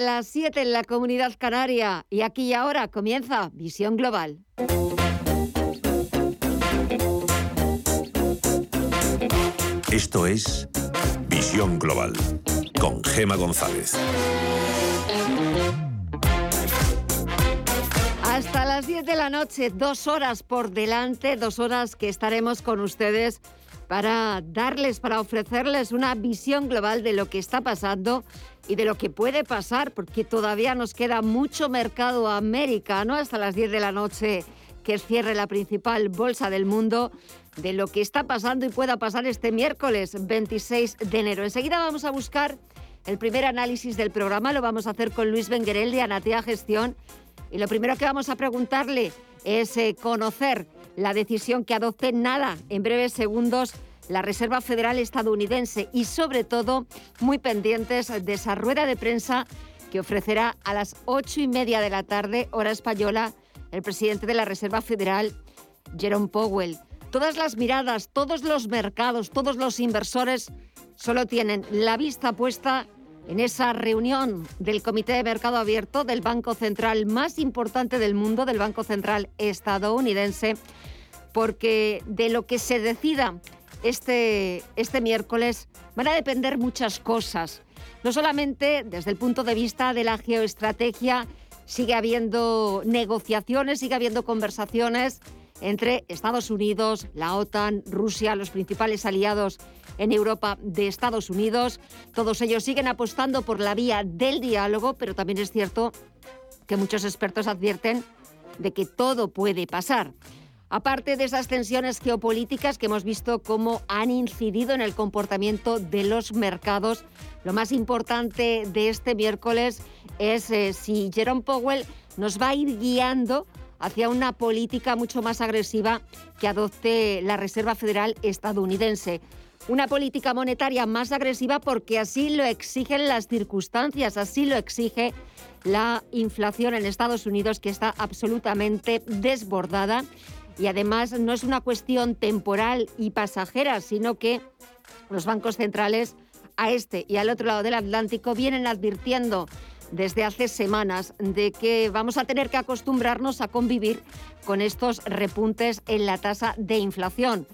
de las 7 en la comunidad canaria y aquí y ahora comienza Visión Global. Esto es Visión Global con Gema González. Hasta las 10 de la noche, dos horas por delante, dos horas que estaremos con ustedes para darles, para ofrecerles una visión global de lo que está pasando y de lo que puede pasar, porque todavía nos queda mucho mercado americano hasta las 10 de la noche que cierre la principal bolsa del mundo, de lo que está pasando y pueda pasar este miércoles 26 de enero. Enseguida vamos a buscar el primer análisis del programa, lo vamos a hacer con Luis Benguerel de Anatea Gestión. Y lo primero que vamos a preguntarle es eh, conocer la decisión que adopte nada en breves segundos la Reserva Federal estadounidense y sobre todo muy pendientes de esa rueda de prensa que ofrecerá a las ocho y media de la tarde, hora española, el presidente de la Reserva Federal, Jerome Powell. Todas las miradas, todos los mercados, todos los inversores solo tienen la vista puesta en esa reunión del Comité de Mercado Abierto del Banco Central más importante del mundo, del Banco Central estadounidense, porque de lo que se decida este, este miércoles van a depender muchas cosas. No solamente desde el punto de vista de la geoestrategia, sigue habiendo negociaciones, sigue habiendo conversaciones entre Estados Unidos, la OTAN, Rusia, los principales aliados en Europa de Estados Unidos. Todos ellos siguen apostando por la vía del diálogo, pero también es cierto que muchos expertos advierten de que todo puede pasar. Aparte de esas tensiones geopolíticas que hemos visto cómo han incidido en el comportamiento de los mercados, lo más importante de este miércoles es eh, si Jerome Powell nos va a ir guiando hacia una política mucho más agresiva que adopte la Reserva Federal estadounidense. Una política monetaria más agresiva porque así lo exigen las circunstancias, así lo exige la inflación en Estados Unidos que está absolutamente desbordada y además no es una cuestión temporal y pasajera, sino que los bancos centrales a este y al otro lado del Atlántico vienen advirtiendo desde hace semanas de que vamos a tener que acostumbrarnos a convivir con estos repuntes en la tasa de inflación.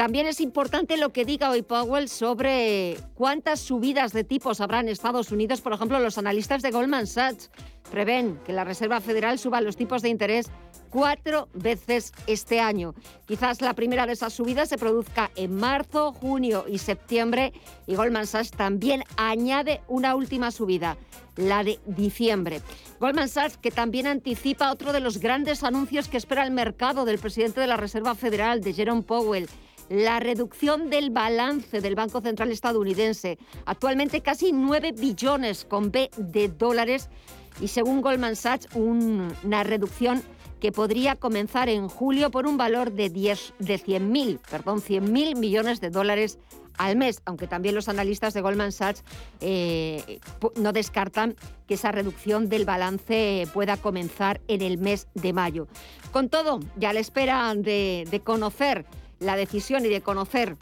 También es importante lo que diga hoy Powell sobre cuántas subidas de tipos habrá en Estados Unidos. Por ejemplo, los analistas de Goldman Sachs prevén que la Reserva Federal suba los tipos de interés cuatro veces este año. Quizás la primera de esas subidas se produzca en marzo, junio y septiembre y Goldman Sachs también añade una última subida, la de diciembre. Goldman Sachs que también anticipa otro de los grandes anuncios que espera el mercado del presidente de la Reserva Federal, de Jerome Powell la reducción del balance del Banco Central estadounidense, actualmente casi 9 billones con B de dólares, y según Goldman Sachs, una reducción que podría comenzar en julio por un valor de, 10, de 100.000, perdón, 100.000 millones de dólares al mes, aunque también los analistas de Goldman Sachs eh, no descartan que esa reducción del balance pueda comenzar en el mes de mayo. Con todo, ya le espera de conocer la decisión y de conocer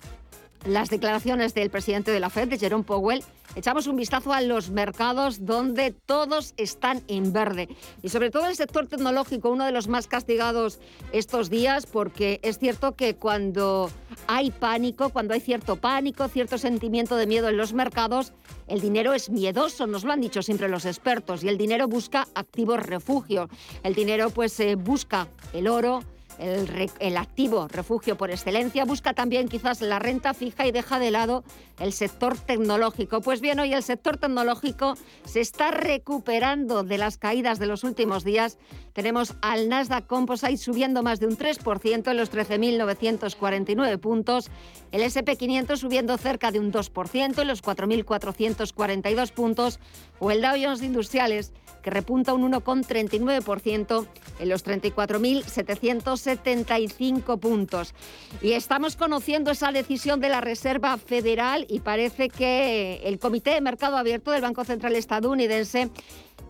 las declaraciones del presidente de la Fed, Jerome Powell, echamos un vistazo a los mercados donde todos están en verde. Y sobre todo el sector tecnológico, uno de los más castigados estos días, porque es cierto que cuando hay pánico, cuando hay cierto pánico, cierto sentimiento de miedo en los mercados, el dinero es miedoso, nos lo han dicho siempre los expertos, y el dinero busca activos refugio. El dinero pues eh, busca el oro, el, activo refugio por excelencia, busca también quizás la renta fija y deja de lado el sector tecnológico. Pues bien, hoy el sector tecnológico se está recuperando de las caídas de los últimos días. Tenemos al Nasdaq Composite subiendo más de un 3% en los 13.949 puntos, el SP500 subiendo cerca de un 2% en los 4.442 puntos o el Dow Jones Industriales que repunta un 1,39% en los 34.775 puntos. Y estamos conociendo esa decisión de la Reserva Federal y parece que el Comité de Mercado Abierto del Banco Central estadounidense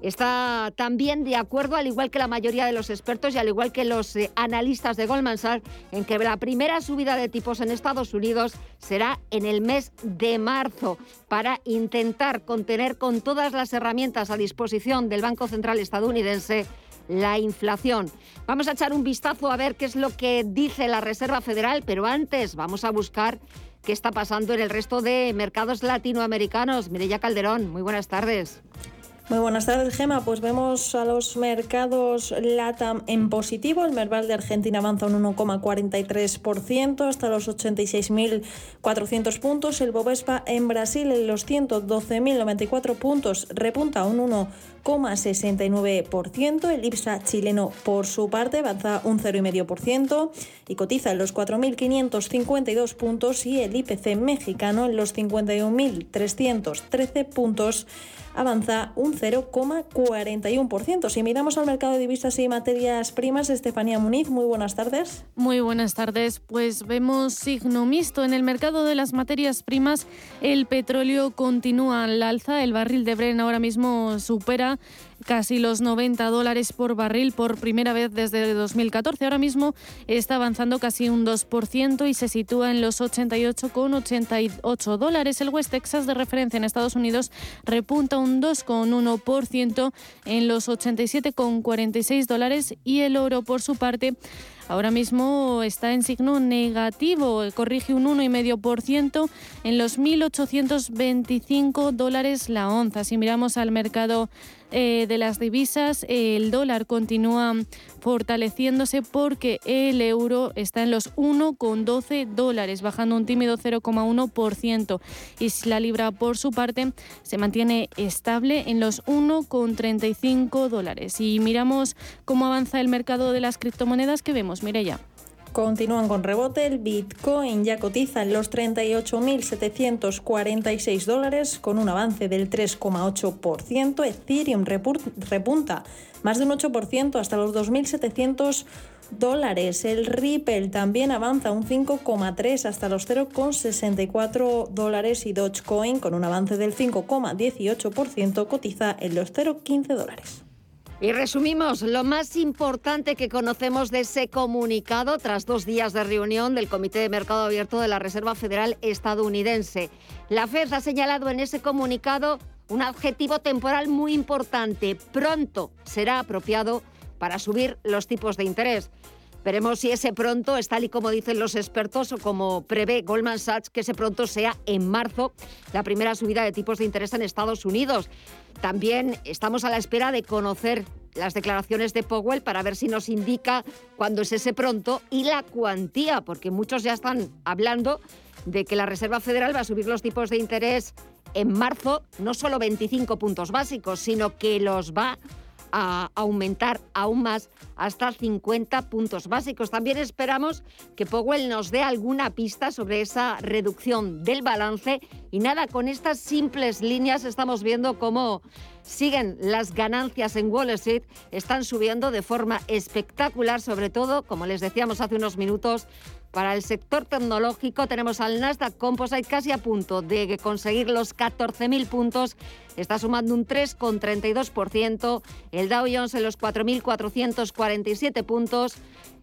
está también de acuerdo, al igual que la mayoría de los expertos y al igual que los eh, analistas de Goldman Sachs, en que la primera subida de tipos en Estados Unidos será en el mes de marzo para intentar contener con todas las herramientas a disposición del Banco Central estadounidense la inflación. Vamos a echar un vistazo a ver qué es lo que dice la Reserva Federal, pero antes vamos a buscar qué está pasando en el resto de mercados latinoamericanos. Mireya Calderón, muy buenas tardes. Muy buenas tardes, Gema. Pues vemos a los mercados LATAM en positivo. El Merval de Argentina avanza un 1,43% hasta los 86.400 puntos. El Bovespa en Brasil en los 112.094 puntos repunta un 1,69%. El IPSA chileno, por su parte, avanza un 0,5% y cotiza en los 4.552 puntos. Y el IPC mexicano en los 51.313 puntos avanza un 0,41%. Si miramos al mercado de divisas y materias primas, Estefanía Muniz, muy buenas tardes. Muy buenas tardes. Pues vemos signo mixto en el mercado de las materias primas. El petróleo continúa al alza. El barril de Bren ahora mismo supera casi los 90 dólares por barril por primera vez desde 2014. Ahora mismo está avanzando casi un 2% y se sitúa en los 88,88 dólares. El West Texas de referencia en Estados Unidos repunta un 2,1% en los 87,46 dólares y el oro por su parte Ahora mismo está en signo negativo, corrige un 1,5% en los 1.825 dólares la onza. Si miramos al mercado eh, de las divisas, el dólar continúa fortaleciéndose porque el euro está en los 1,12 dólares, bajando un tímido 0,1%. Y la libra, por su parte, se mantiene estable en los 1,35 dólares. Y miramos cómo avanza el mercado de las criptomonedas que vemos. Mire ya. Continúan con rebote. El Bitcoin ya cotiza en los 38.746 dólares con un avance del 3,8%. Ethereum repunta más de un 8% hasta los 2.700 dólares. El Ripple también avanza un 5,3 hasta los 0,64 dólares y Dogecoin con un avance del 5,18% cotiza en los 0,15 dólares. Y resumimos lo más importante que conocemos de ese comunicado tras dos días de reunión del Comité de Mercado Abierto de la Reserva Federal estadounidense. La FED ha señalado en ese comunicado un objetivo temporal muy importante. Pronto será apropiado para subir los tipos de interés. Veremos si ese pronto es tal y como dicen los expertos o como prevé Goldman Sachs, que ese pronto sea en marzo la primera subida de tipos de interés en Estados Unidos. También estamos a la espera de conocer las declaraciones de Powell para ver si nos indica cuándo es ese pronto y la cuantía, porque muchos ya están hablando de que la Reserva Federal va a subir los tipos de interés en marzo, no solo 25 puntos básicos, sino que los va a aumentar aún más hasta 50 puntos básicos. También esperamos que Powell nos dé alguna pista sobre esa reducción del balance y nada, con estas simples líneas estamos viendo cómo siguen las ganancias en Wall Street, están subiendo de forma espectacular, sobre todo, como les decíamos hace unos minutos, para el sector tecnológico tenemos al Nasdaq Composite casi a punto de conseguir los 14.000 puntos. Está sumando un 3,32%. El Dow Jones en los 4.447 puntos.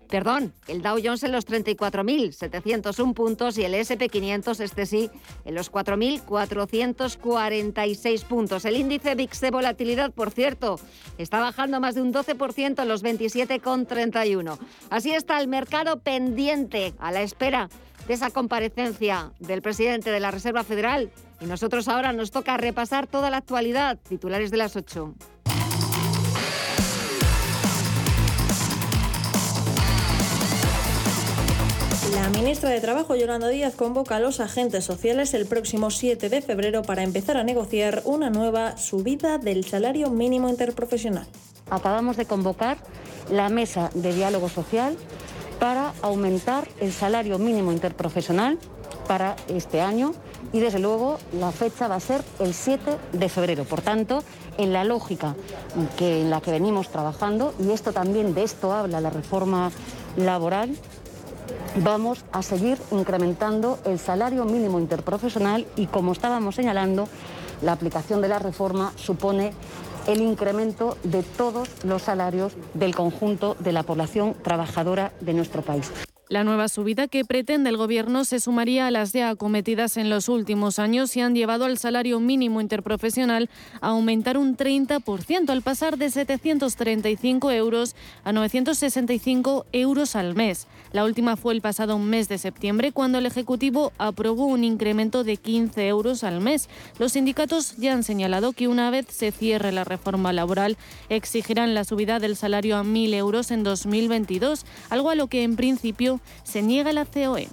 Perdón, el Dow Jones en los 34.701 puntos y el SP500, este sí, en los 4.446 puntos. El índice VIX de volatilidad, por cierto, está bajando más de un 12% en los 27,31. Así está el mercado pendiente a la espera de esa comparecencia del presidente de la Reserva Federal. Y nosotros ahora nos toca repasar toda la actualidad. Titulares de las 8. La ministra de Trabajo, Yolanda Díaz, convoca a los agentes sociales el próximo 7 de febrero para empezar a negociar una nueva subida del salario mínimo interprofesional. Acabamos de convocar la mesa de diálogo social para aumentar el salario mínimo interprofesional para este año y desde luego la fecha va a ser el 7 de febrero. Por tanto, en la lógica en la que venimos trabajando, y esto también de esto habla la reforma laboral, vamos a seguir incrementando el salario mínimo interprofesional y como estábamos señalando, la aplicación de la reforma supone el incremento de todos los salarios del conjunto de la población trabajadora de nuestro país. La nueva subida que pretende el Gobierno se sumaría a las ya acometidas en los últimos años y han llevado al salario mínimo interprofesional a aumentar un 30% al pasar de 735 euros a 965 euros al mes. La última fue el pasado mes de septiembre cuando el Ejecutivo aprobó un incremento de 15 euros al mes. Los sindicatos ya han señalado que una vez se cierre la reforma laboral exigirán la subida del salario a 1.000 euros en 2022, algo a lo que en principio se niega la COE.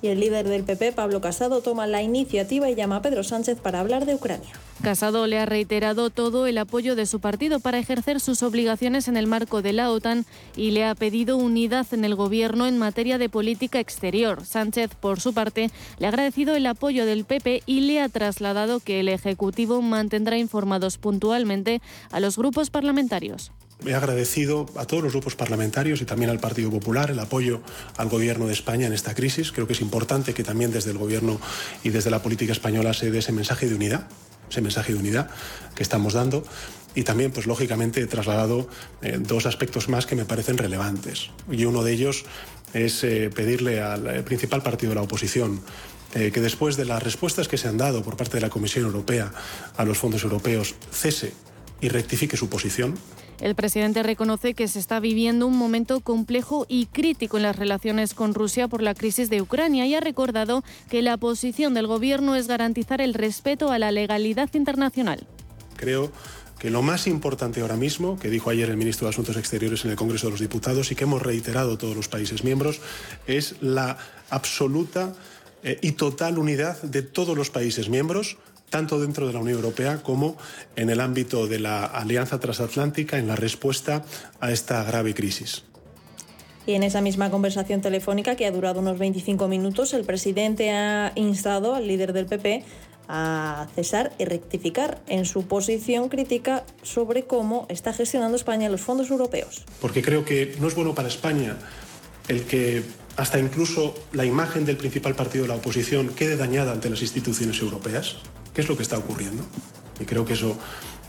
Y el líder del PP, Pablo Casado, toma la iniciativa y llama a Pedro Sánchez para hablar de Ucrania. Casado le ha reiterado todo el apoyo de su partido para ejercer sus obligaciones en el marco de la OTAN y le ha pedido unidad en el gobierno en materia de política exterior. Sánchez, por su parte, le ha agradecido el apoyo del PP y le ha trasladado que el Ejecutivo mantendrá informados puntualmente a los grupos parlamentarios. He agradecido a todos los grupos parlamentarios y también al Partido Popular el apoyo al Gobierno de España en esta crisis. Creo que es importante que también desde el Gobierno y desde la política española se dé ese mensaje de unidad, ese mensaje de unidad que estamos dando. Y también, pues lógicamente, he trasladado eh, dos aspectos más que me parecen relevantes. Y uno de ellos es eh, pedirle al eh, principal partido de la oposición que después de las respuestas que se han dado por parte de la Comisión Europea a los fondos europeos cese y rectifique su posición. El presidente reconoce que se está viviendo un momento complejo y crítico en las relaciones con Rusia por la crisis de Ucrania y ha recordado que la posición del gobierno es garantizar el respeto a la legalidad internacional. Creo que lo más importante ahora mismo, que dijo ayer el ministro de Asuntos Exteriores en el Congreso de los Diputados y que hemos reiterado todos los países miembros, es la absoluta eh, y total unidad de todos los países miembros tanto dentro de la Unión Europea como en el ámbito de la Alianza Transatlántica en la respuesta a esta grave crisis. Y en esa misma conversación telefónica, que ha durado unos 25 minutos, el presidente ha instado al líder del PP a cesar y rectificar en su posición crítica sobre cómo está gestionando España los fondos europeos. Porque creo que no es bueno para España el que hasta incluso la imagen del principal partido de la oposición quede dañada ante las instituciones europeas. ¿Qué es lo que está ocurriendo? Y creo que eso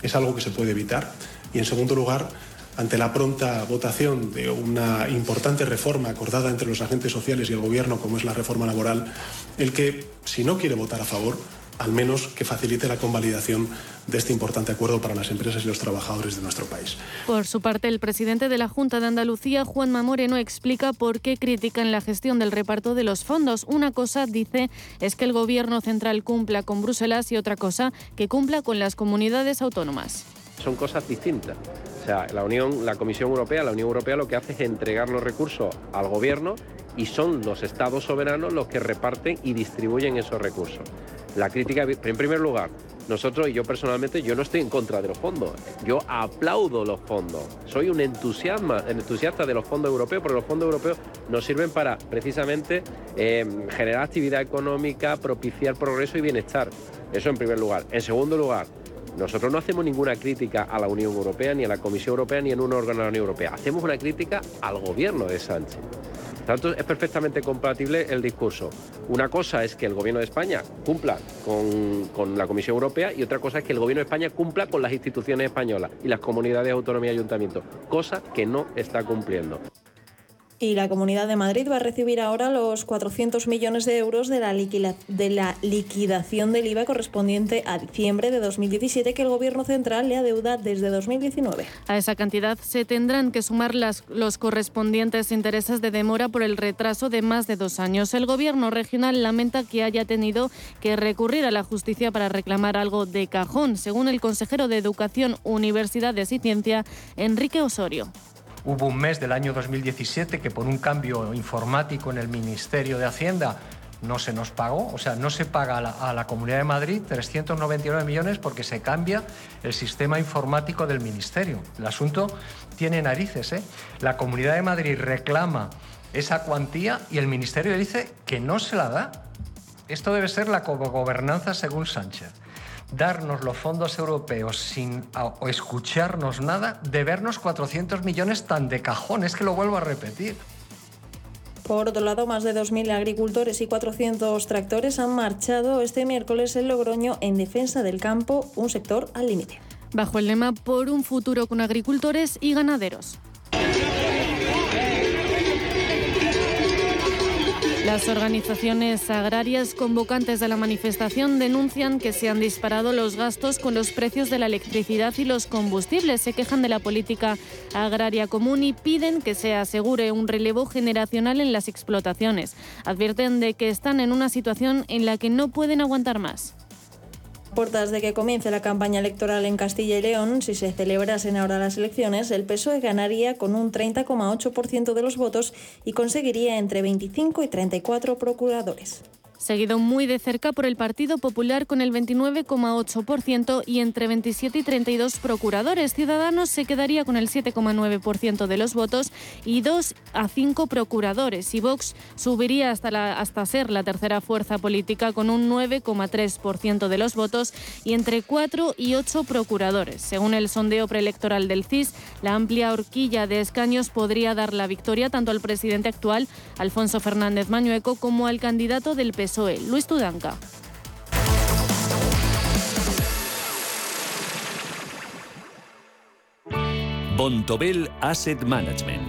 es algo que se puede evitar. Y en segundo lugar, ante la pronta votación de una importante reforma acordada entre los agentes sociales y el Gobierno, como es la reforma laboral, el que, si no quiere votar a favor, al menos que facilite la convalidación de este importante acuerdo para las empresas y los trabajadores de nuestro país. Por su parte, el presidente de la Junta de Andalucía, Juanma Moreno, explica por qué critican la gestión del reparto de los fondos. Una cosa, dice, es que el Gobierno central cumpla con Bruselas y otra cosa, que cumpla con las comunidades autónomas. Son cosas distintas. O sea, la Unión, la Comisión Europea, la Unión Europea lo que hace es entregar los recursos al Gobierno y son los estados soberanos los que reparten y distribuyen esos recursos. La crítica, en primer lugar, nosotros y yo personalmente, yo no estoy en contra de los fondos. Yo aplaudo los fondos. Soy un entusiasta de los fondos europeos, porque los fondos europeos nos sirven para precisamente eh, generar actividad económica, propiciar progreso y bienestar. Eso en primer lugar. En segundo lugar, nosotros no hacemos ninguna crítica a la Unión Europea, ni a la Comisión Europea, ni en un órgano de la Unión Europea. Hacemos una crítica al gobierno de Sánchez. Tanto es perfectamente compatible el discurso. Una cosa es que el Gobierno de España cumpla con, con, la Comisión Europea y otra cosa es que el Gobierno de España cumpla con las instituciones españolas y las comunidades de autonomía y ayuntamientos, cosa que no está cumpliendo. Y la Comunidad de Madrid va a recibir ahora los 400 millones de euros de la, liquidación del IVA correspondiente a diciembre de 2017 que el Gobierno central le adeuda desde 2019. A esa cantidad se tendrán que sumar los correspondientes intereses de demora por el retraso de más de dos años. El Gobierno regional lamenta que haya tenido que recurrir a la justicia para reclamar algo de cajón, según el consejero de Educación, Universidades y Ciencia, Enrique Osorio. Hubo un mes del año 2017 que por un cambio informático en el Ministerio de Hacienda no se nos pagó, o sea, no se paga a la, Comunidad de Madrid 399 millones porque se cambia el sistema informático del Ministerio. El asunto tiene narices, ¿eh? La Comunidad de Madrid reclama esa cuantía y el Ministerio dice que no se la da. Esto debe ser la gobernanza según Sánchez darnos los fondos europeos sin escucharnos nada, de vernos 400 millones tan de cajón. Es que lo vuelvo a repetir. Por otro lado, más de 2.000 agricultores y 400 tractores han marchado este miércoles en Logroño en defensa del campo, un sector al límite. bajo el lema Por un futuro con agricultores y ganaderos. Las organizaciones agrarias convocantes de la manifestación denuncian que se han disparado los gastos con los precios de la electricidad y los combustibles. Se quejan de la política agraria común y piden que se asegure un relevo generacional en las explotaciones. Advierten de que están en una situación en la que no pueden aguantar más puertas de que comience la campaña electoral en Castilla y León, si se celebrasen ahora las elecciones, el PSOE ganaría con un 30,8% de los votos y conseguiría entre 25 y 34 procuradores seguido muy de cerca por el Partido Popular con el 29,8% y entre 27 y 32 procuradores. Ciudadanos se quedaría con el 7,9% de los votos y 2 a 5 procuradores. Y Vox subiría hasta, la, hasta ser la tercera fuerza política con un 9,3% de los votos y entre 4 y 8 procuradores. Según el sondeo preelectoral del CIS, la amplia horquilla de escaños podría dar la victoria tanto al presidente actual, Alfonso Fernández Mañueco, como al candidato del PSOE Luis Tudanca. Bontobel Asset Management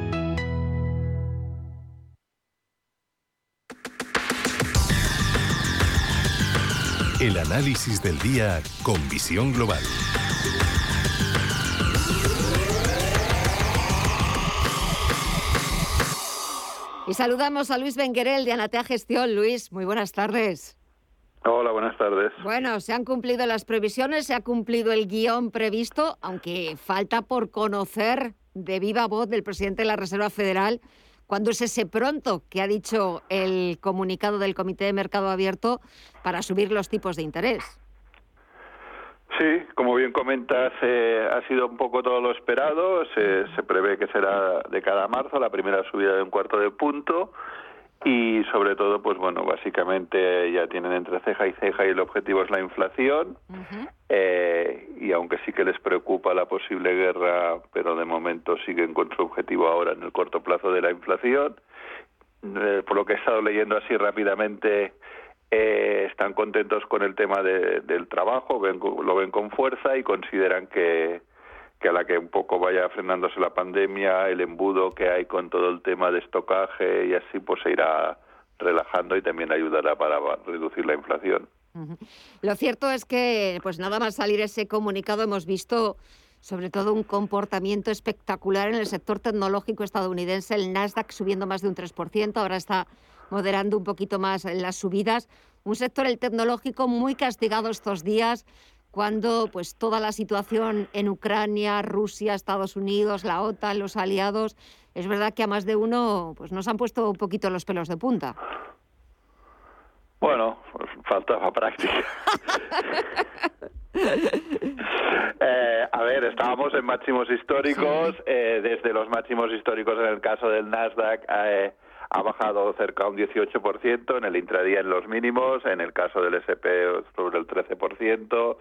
El análisis del día con visión global. Y saludamos a Luis Benguerel de Anatea Gestión. Luis, muy buenas tardes. Hola, buenas tardes. Bueno, se han cumplido las previsiones, se ha cumplido el guion previsto, aunque falta por conocer de viva voz del presidente de la Reserva Federal ¿Cuándo es ese pronto que ha dicho el comunicado del Comité de Mercado Abierto para subir los tipos de interés? Sí, como bien comentas, eh, ha sido un poco todo lo esperado. Se, se prevé que será de cada marzo la primera subida de un cuarto de punto y sobre todo, pues bueno, básicamente ya tienen entre ceja y ceja y el objetivo es la inflación. eh, y aunque sí que les preocupa la posible guerra, pero de momento siguen con su objetivo ahora en el corto plazo de la inflación. Eh, por lo que he estado leyendo así rápidamente, eh, están contentos con el tema de, del trabajo, ven, lo ven con fuerza y consideran que que a la que un poco vaya frenándose la pandemia, el embudo que hay con todo el tema de estocaje y así pues se irá relajando y también ayudará para reducir la inflación. Lo cierto es que pues nada más salir ese comunicado hemos visto sobre todo un comportamiento espectacular en el sector tecnológico estadounidense, el Nasdaq subiendo más de un 3%, ahora está moderando un poquito más las subidas, un sector el tecnológico muy castigado estos días cuando pues toda la situación en Ucrania, Rusia, Estados Unidos, la OTAN, los aliados, es verdad que a más de uno pues nos han puesto un poquito los pelos de punta. Bueno, pues faltaba práctica. eh, a ver, estábamos en máximos históricos, eh, desde los máximos históricos en el caso del Nasdaq. Eh, ha bajado cerca un 18%, en el intradía en los mínimos, en el caso del SP sobre el 13%.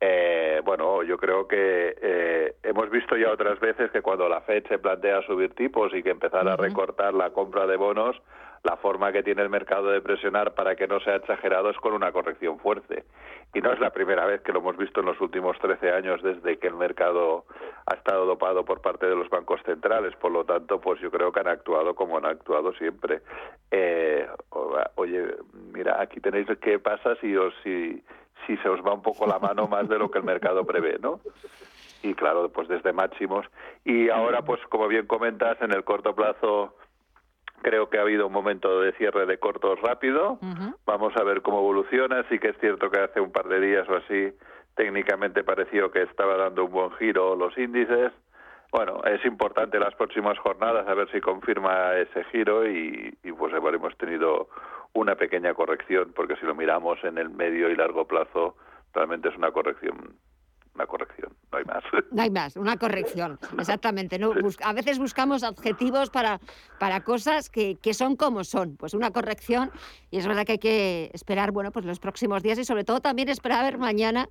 Eh, bueno, yo creo que eh, hemos visto ya otras veces que cuando la Fed se plantea subir tipos y que empezar a recortar la compra de bonos, la forma que tiene el mercado de presionar para que no sea exagerado es con una corrección fuerte. Y no es la primera vez que lo hemos visto en los últimos 13 años desde que el mercado ha estado dopado por parte de los bancos centrales. Por lo tanto, pues yo creo que han actuado como han actuado siempre. Eh, oye, mira, aquí tenéis qué pasa si os si si se os va un poco la mano más de lo que el mercado prevé, ¿no? Y claro, pues desde máximos. Y ahora, pues como bien comentas, en el corto plazo creo que ha habido un momento de cierre de cortos rápido. Vamos a ver cómo evoluciona. Sí que es cierto que hace un par de días o así técnicamente pareció que estaba dando un buen giro los índices. Bueno, es importante las próximas jornadas a ver si confirma ese giro y, y pues habremos tenido una pequeña corrección, porque si lo miramos en el medio y largo plazo, realmente es una corrección una corrección, no hay más. No hay más, una corrección, exactamente. ¿no? a veces buscamos adjetivos para, para cosas que, que, son como son, pues una corrección y es verdad que hay que esperar, bueno, pues los próximos días y sobre todo también esperar a ver mañana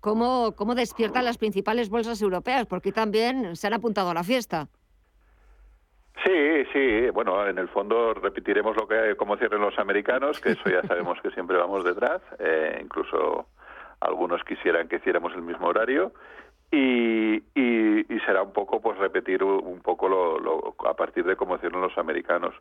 cómo, cómo despiertan las principales bolsas europeas, porque también se han apuntado a la fiesta. Sí, sí, bueno, en el fondo repetiremos lo que como cierren los americanos, que eso ya sabemos que siempre vamos detrás, eh, incluso algunos quisieran que hiciéramos el mismo horario y, y, será un poco pues repetir un poco lo, a partir de cómo hicieron los americanos.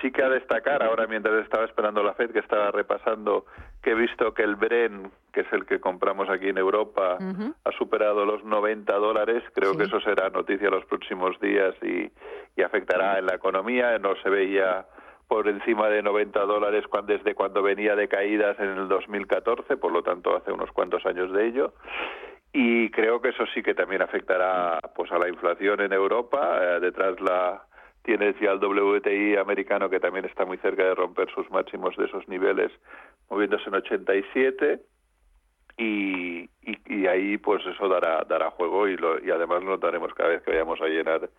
Sí que a destacar, ahora mientras estaba esperando la FED, que estaba repasando, que he visto que el Bren, que es el que compramos aquí en Europa, ha superado los 90 dólares. Creo que eso será noticia los próximos días y, y afectará en la economía. No se veía por encima de 90 dólares desde cuando venía de caídas en el 2014, por lo tanto hace unos cuantos años de ello. Y creo que eso sí que también afectará pues a la inflación en Europa. Eh, detrás la tienes ya el WTI americano que también está muy cerca de romper sus máximos de esos niveles moviéndose en 87 y, y, y ahí pues eso dará dará juego y, lo, y además lo notaremos cada vez que vayamos a llenar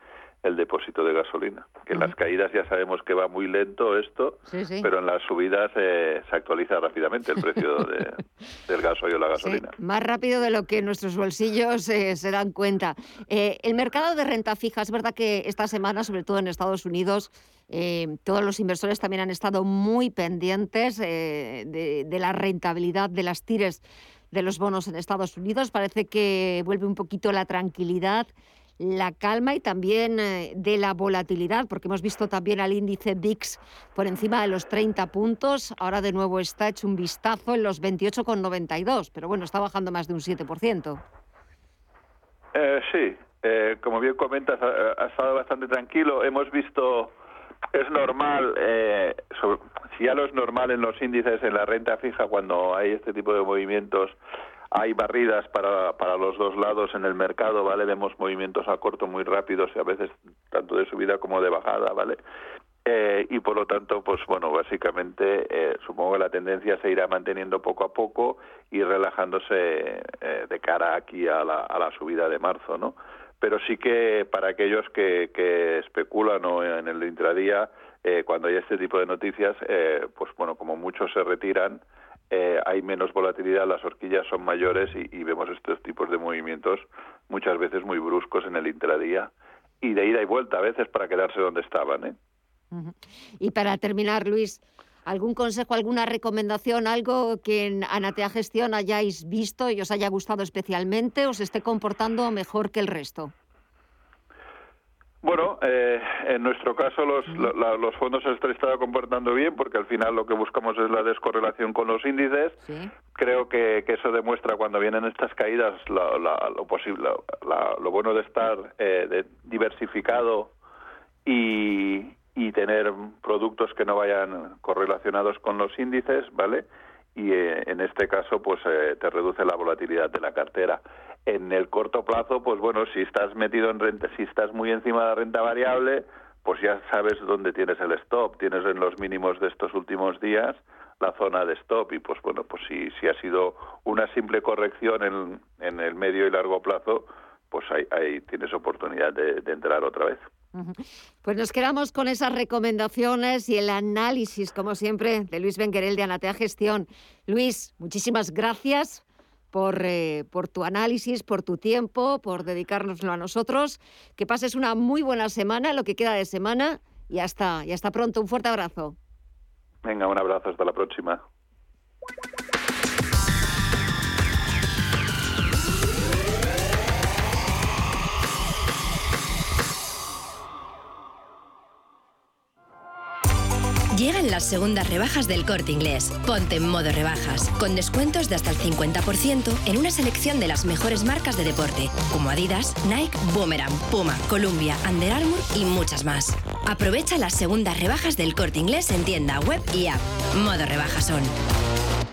el depósito de gasolina. Que en las caídas ya sabemos que va muy lento esto, pero en las subidas eh, se actualiza rápidamente el precio del gasoil o la gasolina. más rápido de lo que nuestros bolsillos eh, se dan cuenta. Eh, el mercado de renta fija, es verdad que esta semana, sobre todo en Estados Unidos, todos los inversores también han estado muy pendientes de, de la rentabilidad de las tires de los bonos en Estados Unidos. Parece que vuelve un poquito la tranquilidad la calma y también eh, de la volatilidad, porque hemos visto también al índice VIX por encima de los 30 puntos, ahora de nuevo está hecho un vistazo en los 28,92, pero bueno, está bajando más de un 7%. Eh, sí, eh, como bien comentas, ha, estado bastante tranquilo. Hemos visto, es normal, eh, si ya lo es normal en los índices, en la renta fija, cuando hay este tipo de movimientos, hay barridas para, para los dos lados en el mercado, ¿vale? Vemos movimientos a corto muy rápidos y a veces tanto de subida como de bajada, ¿vale? Eh, y por lo tanto, pues bueno, básicamente eh, supongo que la tendencia se irá manteniendo poco a poco y relajándose eh, de cara aquí a la, a la subida de marzo, ¿no? Pero sí que para aquellos que, que especulan ¿no? en el intradía, cuando hay este tipo de noticias, pues bueno, como muchos se retiran, eh, hay menos volatilidad, las horquillas son mayores y, vemos estos tipos de movimientos muchas veces muy bruscos en el intradía y de ida y vuelta a veces para quedarse donde estaban. ¿eh? Y para terminar, Luis, ¿algún consejo, alguna recomendación, algo que en Anatea Gestión hayáis visto y os haya gustado especialmente, os esté comportando mejor que el resto? Bueno, eh, en nuestro caso los, los fondos se han estado comportando bien porque al final lo que buscamos es la descorrelación con los índices. Creo que, eso demuestra cuando vienen estas caídas lo posible, lo bueno de estar eh, diversificado y, y tener productos que no vayan correlacionados con los índices, ¿vale? Y eh, en este caso, pues te reduce la volatilidad de la cartera. En el corto plazo, pues bueno, si estás metido en renta, si estás muy encima de la renta variable, pues ya sabes dónde tienes el stop, tienes en los mínimos de estos últimos días la zona de stop. Y pues bueno, pues si, si ha sido una simple corrección en, en el medio y largo plazo, pues ahí, ahí tienes oportunidad de entrar otra vez. Pues nos quedamos con esas recomendaciones y el análisis, como siempre, de Luis Benguerel de Anatea Gestión. Luis, muchísimas gracias por, eh, por tu análisis, por tu tiempo, por dedicárnoslo a nosotros. Que pases una muy buena semana, lo que queda de semana, y hasta, y hasta pronto. Un fuerte abrazo. Venga, un abrazo, hasta la próxima. Llegan las segundas rebajas del corte inglés. Ponte en modo rebajas, con descuentos de hasta el 50% en una selección de las mejores marcas de deporte, como Adidas, Nike, Boomerang, Puma, Columbia, Under Armour y muchas más. Aprovecha las segundas rebajas del corte inglés en tienda web y app. Modo rebajas son.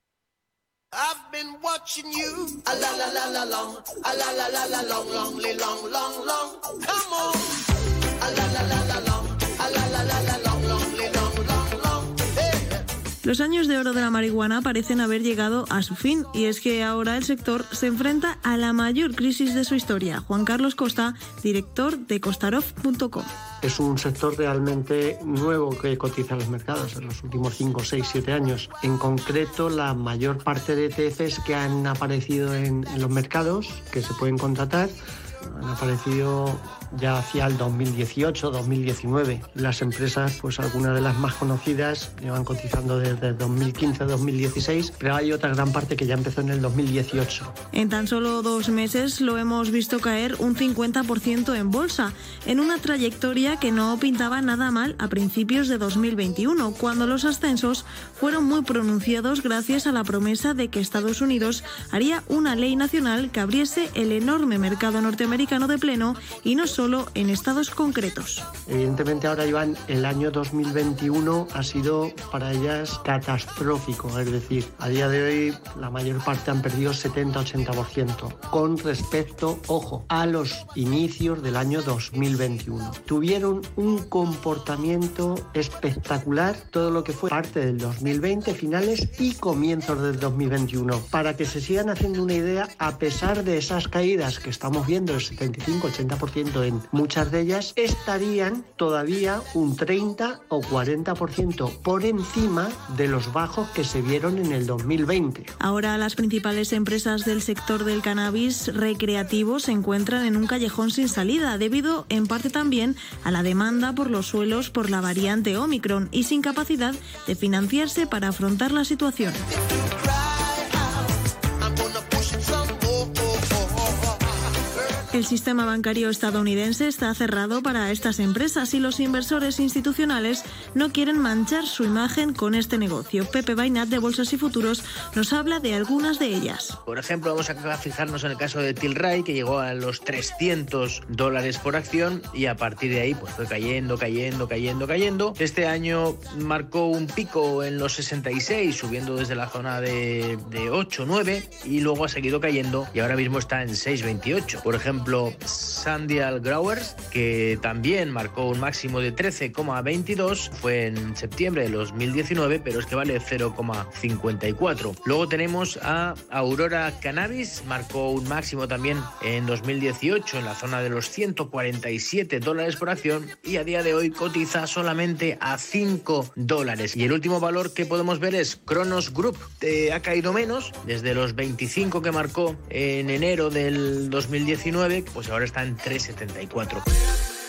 I've been watching you a la la la la long, a la la la la long, long, long, long, long. Come on, a la la la la long, a la la la la long. Los años de oro de la marihuana parecen haber llegado a su fin y es que ahora el sector se enfrenta a la mayor crisis de su historia. Juan Carlos Costa, director de costarov.com. Es un sector realmente nuevo que cotiza en los mercados en los últimos 5, 6, 7 años. En concreto, la mayor parte de ETFs que han aparecido en los mercados, que se pueden contratar, han aparecido ya hacia el 2018, 2019. Las empresas, pues algunas de las más conocidas, llevan cotizando desde 2015, 2016, pero hay otra gran parte que ya empezó en el 2018. En tan solo dos meses lo hemos visto caer un 50% en bolsa, en una trayectoria que no pintaba nada mal a principios de 2021, cuando los ascensos fueron muy pronunciados gracias a la promesa de que Estados Unidos haría una ley nacional que abriese el enorme mercado norteamericano de pleno y no solo en estados concretos. Evidentemente ahora, Iván, el año 2021 ha sido para ellas catastrófico, es decir, a día de hoy la mayor parte han perdido 70-80% con respecto, ojo, a los inicios del año 2021. Tuvieron un comportamiento espectacular todo lo que fue parte del 2020, finales y comienzos del 2021. Para que se sigan haciendo una idea, a pesar de esas caídas que estamos viendo, el 75-80% muchas de ellas, estarían todavía un 30 o 40% por encima de los bajos que se vieron en el 2020. Ahora las principales empresas del sector del cannabis recreativo se encuentran en un callejón sin salida, debido en parte también a la demanda por los suelos por la variante Omicron y sin capacidad de financiarse para afrontar la situación. El sistema bancario estadounidense está cerrado para estas empresas y los inversores institucionales no quieren manchar su imagen con este negocio. Pepe Bainat de Bolsas y Futuros nos habla de algunas de ellas. Por ejemplo, vamos a fijarnos en el caso de Tilray, que llegó a los 300 dólares por acción y a partir de ahí pues fue cayendo, cayendo, cayendo, cayendo. Este año marcó un pico en los 66, subiendo desde la zona de, de 8, 9 y luego ha seguido cayendo y ahora mismo está en 6,28. Por ejemplo, Sandial Growers, que también marcó un máximo de 13,22, fue en septiembre de 2019, pero es que vale 0,54. Luego tenemos a Aurora Cannabis, marcó un máximo también en 2018 en la zona de los 147 dólares por acción y a día de hoy cotiza solamente a 5 dólares. Y el último valor que podemos ver es Kronos Group, eh, ha caído menos desde los 25 que marcó en enero del 2019 pues ahora está en 3,74.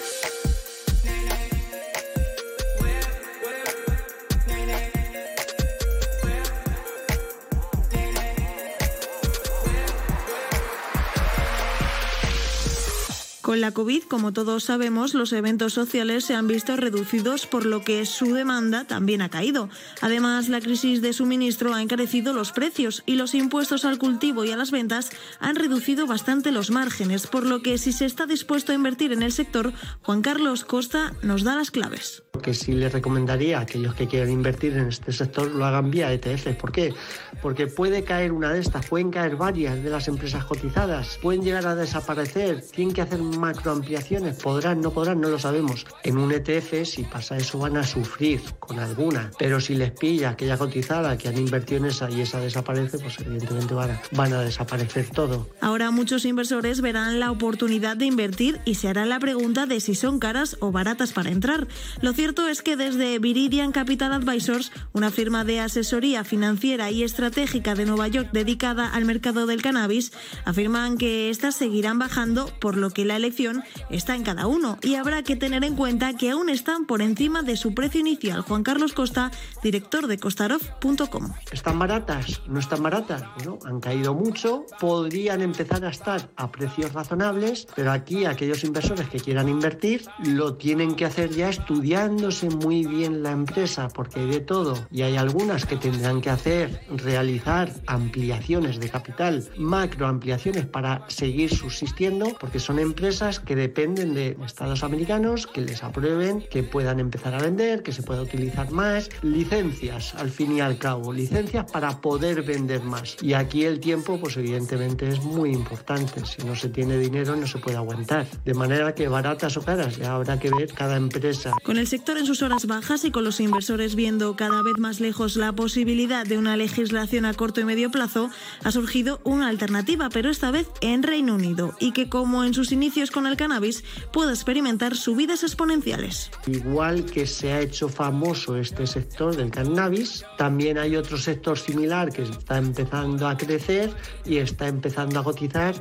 Con la COVID, como todos sabemos, los eventos sociales se han visto reducidos, por lo que su demanda también ha caído. Además, la crisis de suministro ha encarecido los precios y los impuestos al cultivo y a las ventas han reducido bastante los márgenes, por lo que si se está dispuesto a invertir en el sector, Juan Carlos Costa nos da las claves. Que sí les recomendaría a aquellos que quieran invertir en este sector lo hagan vía ETF. ¿Por qué? Porque puede caer una de estas, pueden caer varias de las empresas cotizadas, pueden llegar a desaparecer, tienen que hacer macroampliaciones, podrán, no podrán, no lo sabemos. En un ETF, si pasa eso, van a sufrir con alguna, pero si les pilla aquella cotizada que han invertido en esa y esa desaparece, pues evidentemente van a, van a desaparecer todo. Ahora muchos inversores verán la oportunidad de invertir y se hará la pregunta de si son caras o baratas para entrar. Lo cierto es que desde Viridian Capital Advisors, una firma de asesoría financiera y estratégica de Nueva York dedicada al mercado del cannabis, afirman que estas seguirán bajando, por lo que la elección está en cada uno y habrá que tener en cuenta que aún están por encima de su precio inicial. Juan Carlos Costa, director de costarov.com. ¿Están baratas? ¿No están baratas? Bueno, han caído mucho, podrían empezar a estar a precios razonables, pero aquí aquellos inversores que quieran invertir lo tienen que hacer ya estudiándose muy bien la empresa, porque hay de todo y hay algunas que tendrán que hacer, realizar ampliaciones de capital, macro ampliaciones para seguir subsistiendo, porque son empresas que dependen de estados americanos que les aprueben, que puedan empezar a vender, que se pueda utilizar más, licencias al fin y al cabo, licencias para poder vender más. Y aquí el tiempo, pues evidentemente es muy importante. Si no se tiene dinero no se puede aguantar. De manera que baratas o caras, ya habrá que ver cada empresa. Con el sector en sus horas bajas y con los inversores viendo cada vez más lejos la posibilidad de una legislación a corto y medio plazo, ha surgido una alternativa, pero esta vez en Reino Unido, y que como en sus inicios con el cannabis, puede experimentar subidas exponenciales. Igual que se ha hecho famoso este sector del cannabis, también hay otro sector similar que está empezando a crecer y está empezando a cotizar,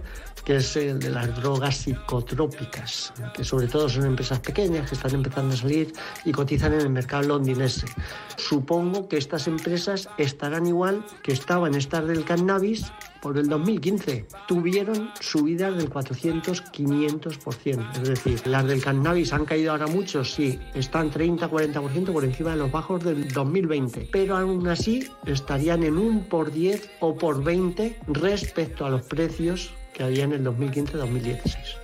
que es el de las drogas psicotrópicas, que sobre todo son empresas pequeñas que están empezando a salir y cotizan en el mercado londinense. Supongo que estas empresas estarán igual que estaban estas del cannabis por el 2015 tuvieron subidas del 400-500%. Es decir, las del cannabis han caído ahora mucho, sí, están 30-40% por encima de los bajos del 2020, pero aún así estarían en un por 10 o por 20 respecto a los precios que había en el 2015-2016.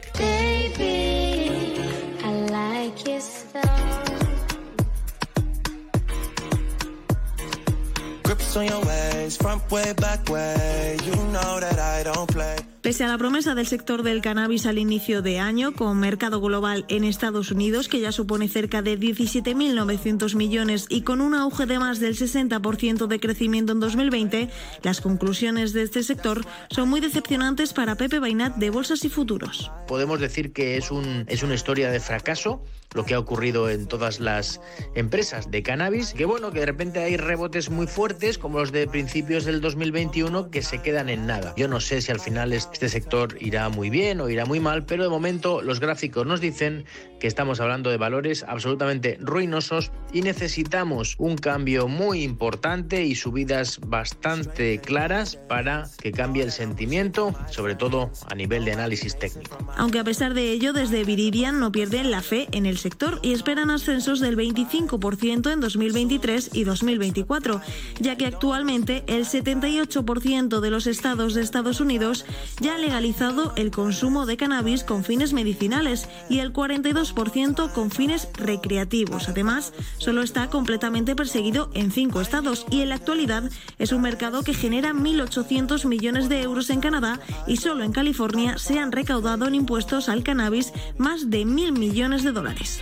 Grips on your ways, front way, back way. You know that I don't play. Pese a la promesa del sector del cannabis al inicio de año, con mercado global en Estados Unidos, que ya supone cerca de 17.900 millones y con un auge de más del 60% de crecimiento en 2020, las conclusiones de este sector son muy decepcionantes para Pepe Bainat de Bolsas y Futuros. Podemos decir que es, un, es una historia de fracaso lo que ha ocurrido en todas las empresas de cannabis, que bueno, que de repente hay rebotes muy fuertes como los de principios del 2021 que se quedan en nada. Yo no sé si al final este sector irá muy bien o irá muy mal, pero de momento los gráficos nos dicen que estamos hablando de valores absolutamente ruinosos y necesitamos un cambio muy importante y subidas bastante claras para que cambie el sentimiento, sobre todo a nivel de análisis técnico. Aunque a pesar de ello, desde Viridian no pierden la fe en el sector y esperan ascensos del 25% en 2023 y 2024, ya que actualmente el 78% de los estados de Estados Unidos ya ha legalizado el consumo de cannabis con fines medicinales y el 42% con fines recreativos. Además, solo está completamente perseguido en cinco estados y en la actualidad es un mercado que genera 1.800 millones de euros en Canadá y solo en California se han recaudado en impuestos al cannabis más de mil millones de dólares.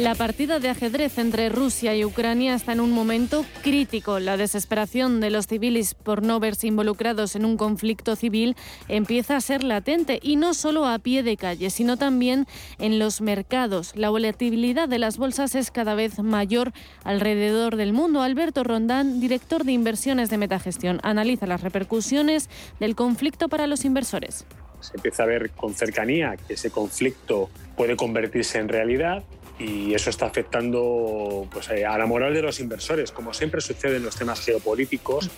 La partida de ajedrez entre Rusia y Ucrania está en un momento crítico. La desesperación de los civiles por no verse involucrados en un conflicto civil empieza a ser latente y no solo a pie de calle, sino también en los mercados. La volatilidad de las bolsas es cada vez mayor alrededor del mundo. Alberto Rondán, director de inversiones de Metagestión, analiza las repercusiones del conflicto para los inversores. Se empieza a ver con cercanía que ese conflicto puede convertirse en realidad y eso está afectando pues, eh, a la moral de los inversores, como siempre sucede en los temas geopolíticos.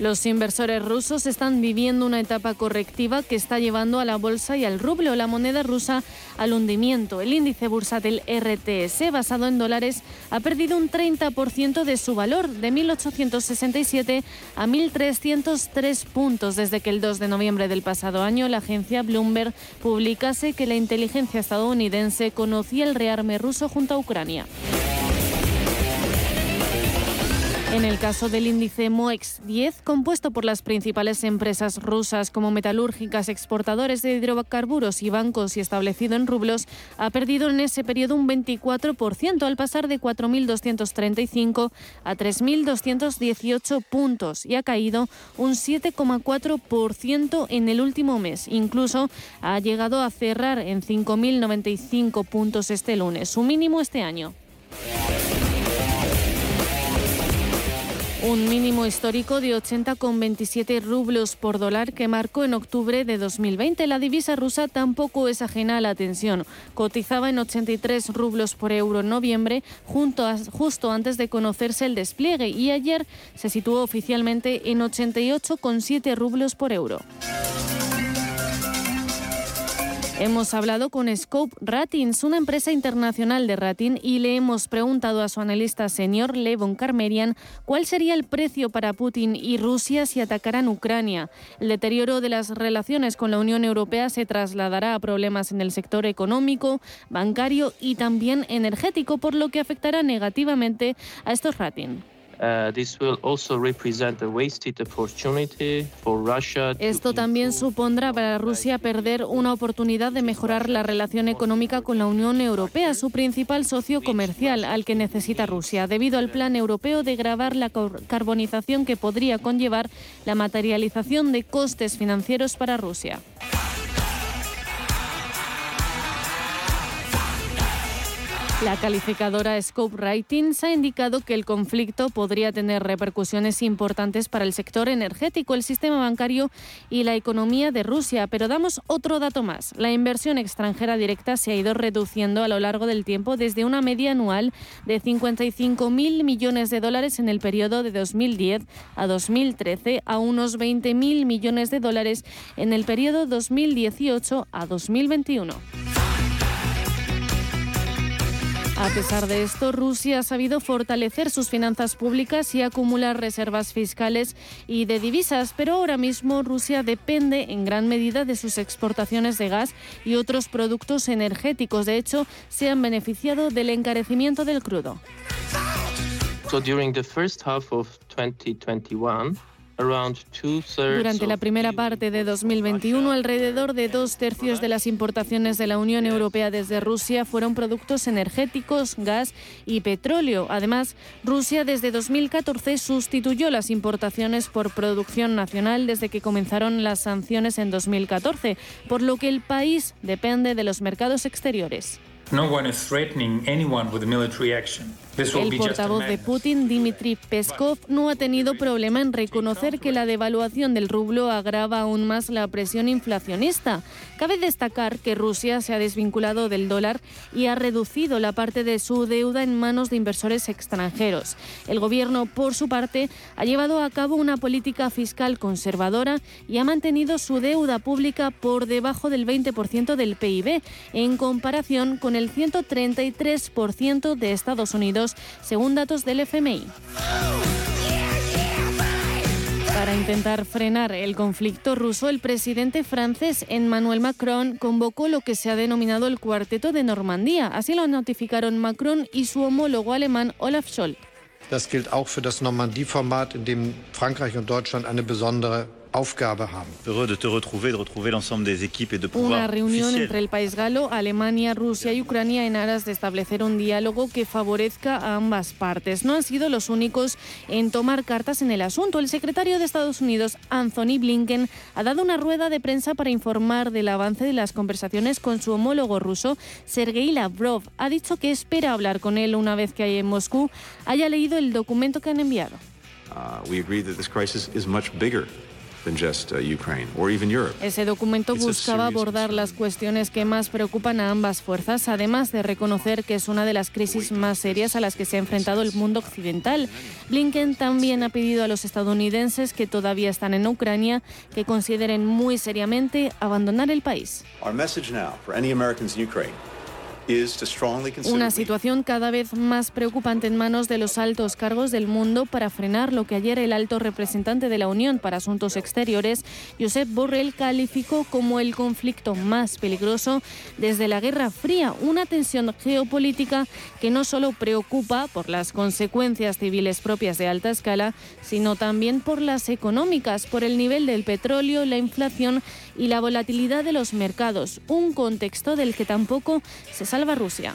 Los inversores rusos están viviendo una etapa correctiva que está llevando a la bolsa y al rublo, la moneda rusa, al hundimiento. El índice bursátil RTS, basado en dólares, ha perdido un 30% de su valor, de 1.867 a 1.303 puntos, desde que el 2 de noviembre del pasado año la agencia Bloomberg publicase que la inteligencia estadounidense conocía el rearme ruso junto a Ucrania. En el caso del índice MOEX 10, compuesto por las principales empresas rusas como metalúrgicas, exportadores de hidrocarburos y bancos y establecido en rublos, ha perdido en ese periodo un 24% al pasar de 4.235 a 3.218 puntos y ha caído un 7,4% en el último mes. Incluso ha llegado a cerrar en 5.095 puntos este lunes, su mínimo este año. Un mínimo histórico de 80,27 rublos por dólar que marcó en octubre de 2020. La divisa rusa tampoco es ajena a la tensión. Cotizaba en 83 rublos por euro en noviembre, justo antes de conocerse el despliegue, y ayer se situó oficialmente en 88,7 rublos por euro. Hemos hablado con Scope Ratings, una empresa internacional de rating, y le hemos preguntado a su analista senior, Levon Carmerian, cuál sería el precio para Putin y Rusia si atacaran Ucrania. El deterioro de las relaciones con la Unión Europea se trasladará a problemas en el sector económico, bancario y también energético, por lo que afectará negativamente a estos ratings. Esto también supondrá para Rusia perder una oportunidad de mejorar la relación económica con la Unión Europea, su principal socio comercial al que necesita Rusia, debido al plan europeo de grabar la carbonización que podría conllevar la materialización de costes financieros para Rusia. La calificadora Scope Ratings ha indicado que el conflicto podría tener repercusiones importantes para el sector energético, el sistema bancario y la economía de Rusia. Pero damos otro dato más. La inversión extranjera directa se ha ido reduciendo a lo largo del tiempo desde una media anual de 55.000 millones de dólares en el periodo de 2010 a 2013 a unos 20.000 millones de dólares en el periodo 2018 a 2021. A pesar de esto, Rusia ha sabido fortalecer sus finanzas públicas y acumular reservas fiscales y de divisas, pero ahora mismo Rusia depende en gran medida de sus exportaciones de gas y otros productos energéticos. De hecho, se han beneficiado del encarecimiento del crudo. So during the first half of 2021, durante la primera parte de 2021, alrededor de dos tercios de las importaciones de la Unión Europea desde Rusia fueron productos energéticos, gas y petróleo. Además, Rusia desde 2014 sustituyó las importaciones por producción nacional desde que comenzaron las sanciones en 2014, por lo que el país depende de los mercados exteriores. El portavoz de Putin, Dmitry Peskov, no ha tenido problema en reconocer que la devaluación del rublo agrava aún más la presión inflacionista. Cabe destacar que Rusia se ha desvinculado del dólar y ha reducido la parte de su deuda en manos de inversores extranjeros. El gobierno, por su parte, ha llevado a cabo una política fiscal conservadora y ha mantenido su deuda pública por debajo del 20% del PIB, en comparación con el 133% de Estados Unidos según datos del FMI. Para intentar frenar el conflicto ruso, el presidente francés Emmanuel Macron convocó lo que se ha denominado el Cuarteto de Normandía. Así lo notificaron Macron y su homólogo alemán Olaf Scholz. Das gilt auch für das Normandie-Format, in dem Frankreich und Deutschland eine besondere una reunión entre el país galo, Alemania, Rusia y Ucrania en aras de establecer un diálogo que favorezca a ambas partes. No han sido los únicos en tomar cartas en el asunto. El secretario de Estados Unidos, Anthony Blinken, ha dado una rueda de prensa para informar del avance de las conversaciones con su homólogo ruso, Sergei Lavrov. Ha dicho que espera hablar con él una vez que en Moscú haya leído el documento que han enviado. Uh, than just uh, Ukraine or even Europe. Ese documento buscaba abordar las cuestiones que más preocupan a ambas fuerzas, además de reconocer que es una de las crisis más serias a las que se ha enfrentado el mundo occidental. Blinken también ha pedido a los estadounidenses que todavía están en Ucrania que consideren muy seriamente abandonar el país. Our message now for any Americans in Ukraine Una situación cada vez más preocupante en manos de los altos cargos del mundo para frenar lo que ayer el alto representante de la Unión para Asuntos Exteriores, Josep Borrell, calificó como el conflicto más peligroso desde la Guerra Fría, una tensión geopolítica que no solo preocupa por las consecuencias civiles propias de alta escala, sino también por las económicas, por el nivel del petróleo, la inflación y la volatilidad de los mercados, un contexto del que tampoco se salva Rusia.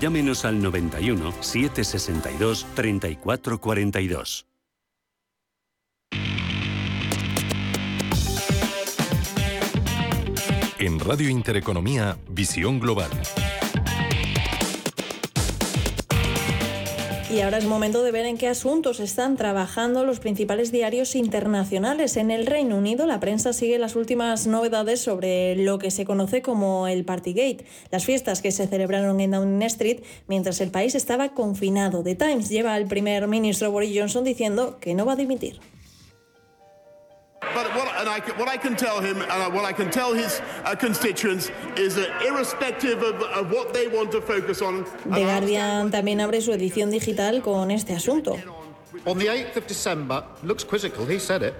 llámenos al 91 762 3442. En Radio Intereconomía, Visión Global. Y ahora es momento de ver en qué asuntos están trabajando los principales diarios internacionales. En el Reino Unido, la prensa sigue las últimas novedades sobre lo que se conoce como el Partygate, las fiestas que se celebraron en Downing Street mientras el país estaba confinado. The Times lleva al primer ministro Boris Johnson diciendo que no va a dimitir. But what, and I, can- what I can tell him and uh, what I can tell his uh, constituents is that irrespective of, of what they want to focus on, The Guardian también abre su edición digital con este asunto. On the 8th of December, looks quizzical, he said it.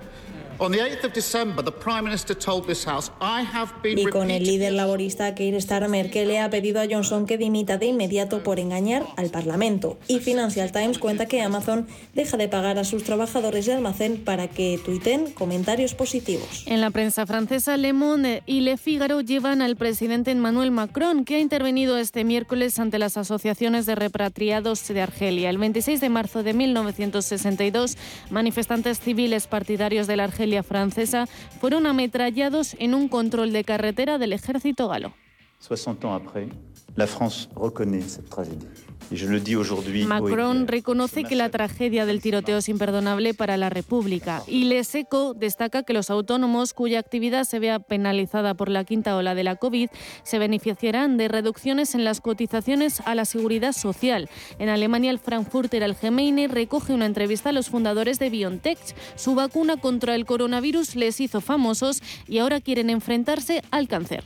On the 8th of December, the Prime Minister told this House, I have been Y con el líder laborista Keir Starmer, que le ha pedido a Johnson que dimita de inmediato por engañar al Parlamento. Y Financial Times cuenta que Amazon deja de pagar a sus trabajadores de almacén para que tuiten comentarios positivos. En la prensa francesa, Le Monde y Le Figaro llevan al presidente Emmanuel Macron, que ha intervenido este miércoles ante las asociaciones de repatriados de Argelia. El 26 de marzo de 1962, manifestantes civiles partidarios de la Argelia francesa fueron ametrallados en un control de carretera del ejército galo. 60 ans après, la France reconnaît cette tragédie. Et je le haut et Macron reconoce que la tragedia del tiroteo es imperdonable para la República y Leseco destaca que los autónomos cuya actividad se vea penalizada por la quinta ola de la COVID se beneficiarán de reducciones en las cotizaciones a la seguridad social. En Alemania, el Frankfurter Allgemeine recoge una entrevista a los fundadores de BioNTech. Su vacuna contra el coronavirus les hizo famosos y ahora quieren enfrentarse al cáncer.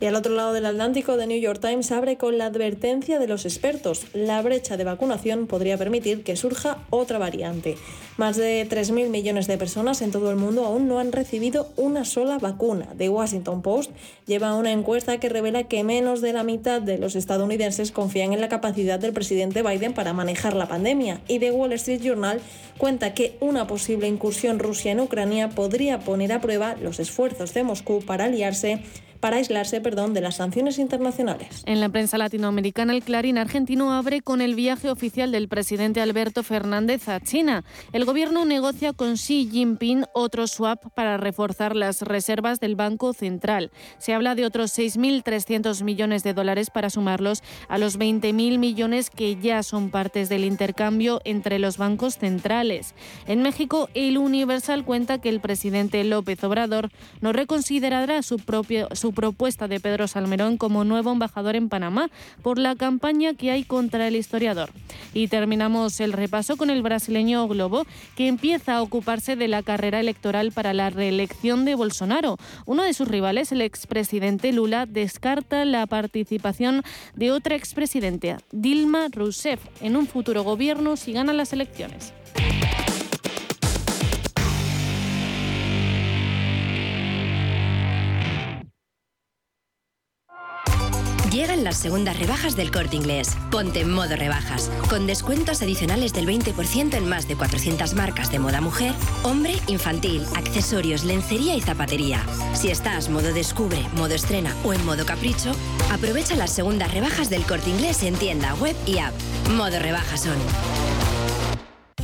Y al otro lado del Atlántico, The New York Times abre con la advertencia de los expertos. La brecha de vacunación podría permitir que surja otra variante. Más de 3.000 millones de personas en todo el mundo aún no han recibido una sola vacuna. The Washington Post lleva una encuesta que revela que menos de la mitad de los estadounidenses confían en la capacidad del presidente Biden para manejar la pandemia. Y The Wall Street Journal cuenta que una posible incursión rusa en Ucrania podría poner a prueba los esfuerzos de Moscú para aliarse para aislarse perdón, de las sanciones internacionales. En la prensa latinoamericana, el Clarín argentino abre con el viaje oficial del presidente Alberto Fernández a China. El gobierno negocia con Xi Jinping otro swap para reforzar las reservas del Banco Central. Se habla de otros 6.300 millones de dólares para sumarlos a los 20.000 millones que ya son partes del intercambio entre los bancos centrales. En México, el Universal cuenta que el presidente López Obrador no reconsiderará su, propio, propuesta de Pedro Salmerón como nuevo embajador en Panamá por la campaña que hay contra el historiador. Y terminamos el repaso con el brasileño Globo, que empieza a ocuparse de la carrera electoral para la reelección de Bolsonaro. Uno de sus rivales, el expresidente Lula, descarta la participación de otra expresidenta, Dilma Rousseff, en un futuro gobierno si gana las elecciones. Llegan las segundas rebajas del corte inglés. Ponte en modo rebajas, con descuentos adicionales del 20% en más de 400 marcas de moda mujer, hombre, infantil, accesorios, lencería y zapatería. Si estás modo descubre, modo estrena o en modo capricho, aprovecha las segundas rebajas del corte inglés en tienda, web y app. Modo rebajas son.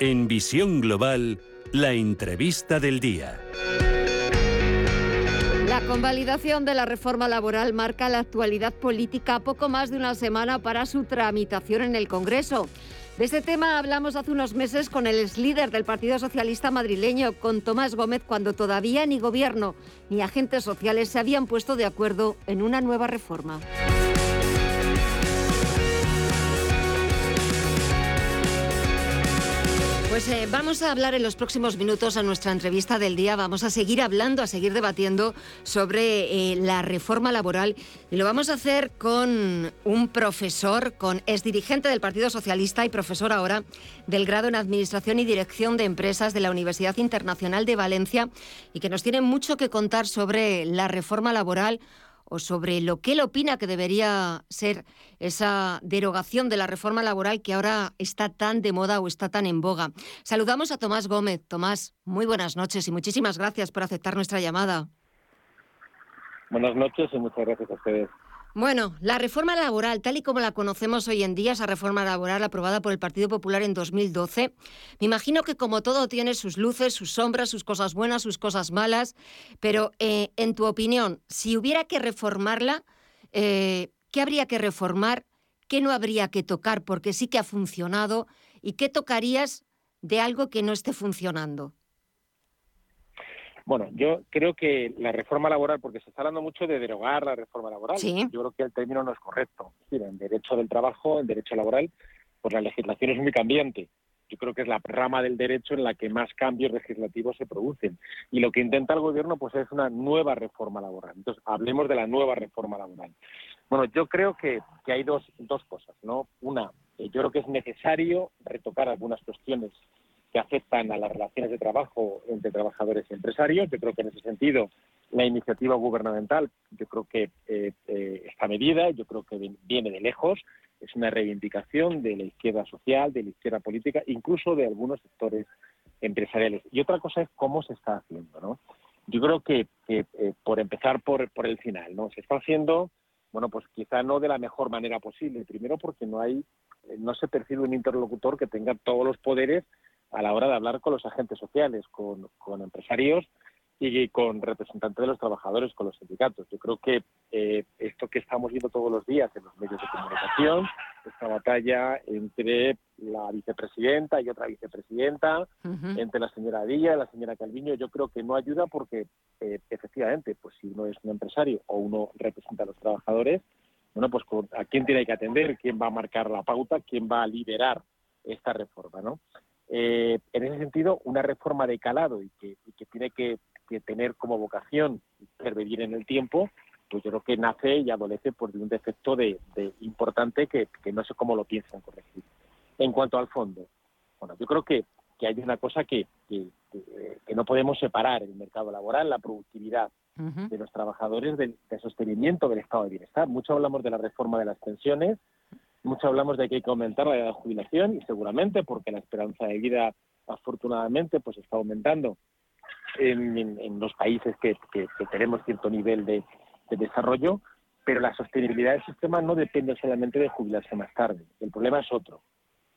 En Visión Global, la entrevista del día. La convalidación de la reforma laboral marca la actualidad política poco más de una semana para su tramitación en el Congreso. De este tema hablamos hace unos meses con el ex líder del Partido Socialista madrileño, con Tomás Gómez, cuando todavía ni gobierno ni agentes sociales se habían puesto de acuerdo en una nueva reforma. Pues eh, vamos a hablar en los próximos minutos a nuestra entrevista del día. Vamos a seguir hablando, a seguir debatiendo sobre eh, la reforma laboral y lo vamos a hacer con un profesor, con ex dirigente del Partido Socialista y profesor ahora del grado en Administración y Dirección de Empresas de la Universidad Internacional de Valencia y que nos tiene mucho que contar sobre la reforma laboral o sobre lo que él opina que debería ser esa derogación de la reforma laboral que ahora está tan de moda o está tan en boga. Saludamos a Tomás Gómez. Tomás, muy buenas noches y muchísimas gracias por aceptar nuestra llamada. Buenas noches y muchas gracias a ustedes. Bueno, la reforma laboral, tal y como la conocemos hoy en día, esa reforma laboral aprobada por el Partido Popular en 2012, me imagino que como todo tiene sus luces, sus sombras, sus cosas buenas, sus cosas malas, pero eh, en tu opinión, si hubiera que reformarla, eh, ¿qué habría que reformar? ¿Qué no habría que tocar porque sí que ha funcionado? ¿Y qué tocarías de algo que no esté funcionando? Bueno, yo creo que la reforma laboral, porque se está hablando mucho de derogar la reforma laboral, yo creo que el término no es correcto. Es decir, en derecho del trabajo, en derecho laboral, pues la legislación es muy cambiante. Yo creo que es la rama del derecho en la que más cambios legislativos se producen. Y lo que intenta el gobierno pues es una nueva reforma laboral. Entonces, hablemos de la nueva reforma laboral. Bueno, yo creo que, que hay dos, dos cosas, ¿no? Una, eh, yo creo que es necesario retocar algunas cuestiones que afectan a las relaciones de trabajo entre trabajadores y empresarios. Yo creo que en ese sentido la iniciativa gubernamental, yo creo que eh, eh, está medida, yo creo que viene de lejos, es una reivindicación de la izquierda social, de la izquierda política, incluso de algunos sectores empresariales. Y otra cosa es cómo se está haciendo, ¿no? Yo creo que, eh, por empezar por, por el final, ¿no? Se está haciendo, bueno, pues quizá no de la mejor manera posible. Primero porque no hay, no se percibe un interlocutor que tenga todos los poderes a la hora de hablar con los agentes sociales, con, empresarios y con representantes de los trabajadores, con los sindicatos. Yo creo que eh, esto que estamos viendo todos los días en los medios de comunicación, esta batalla entre la vicepresidenta y otra vicepresidenta, entre la señora Díaz y la señora Calviño, yo creo que no ayuda porque eh, efectivamente, pues si uno es un empresario o uno representa a los trabajadores, bueno, pues a quién tiene que atender, quién va a marcar la pauta, quién va a liderar esta reforma, ¿no? Eh, en ese sentido, una reforma de calado y que, tiene que, tener como vocación intervenir en el tiempo, pues yo creo que nace y adolece por de un defecto de, importante que, no sé cómo lo piensan corregir. En cuanto al fondo, bueno, yo creo que, hay una cosa que, no podemos separar el mercado laboral, la productividad de los trabajadores del, del sostenimiento del estado de bienestar. Mucho hablamos de la reforma de las pensiones, mucho hablamos de que hay que aumentar la edad de jubilación y seguramente porque la esperanza de vida afortunadamente pues está aumentando en, los países que, tenemos cierto nivel de, desarrollo, pero la sostenibilidad del sistema no depende solamente de jubilarse más tarde. El problema es otro.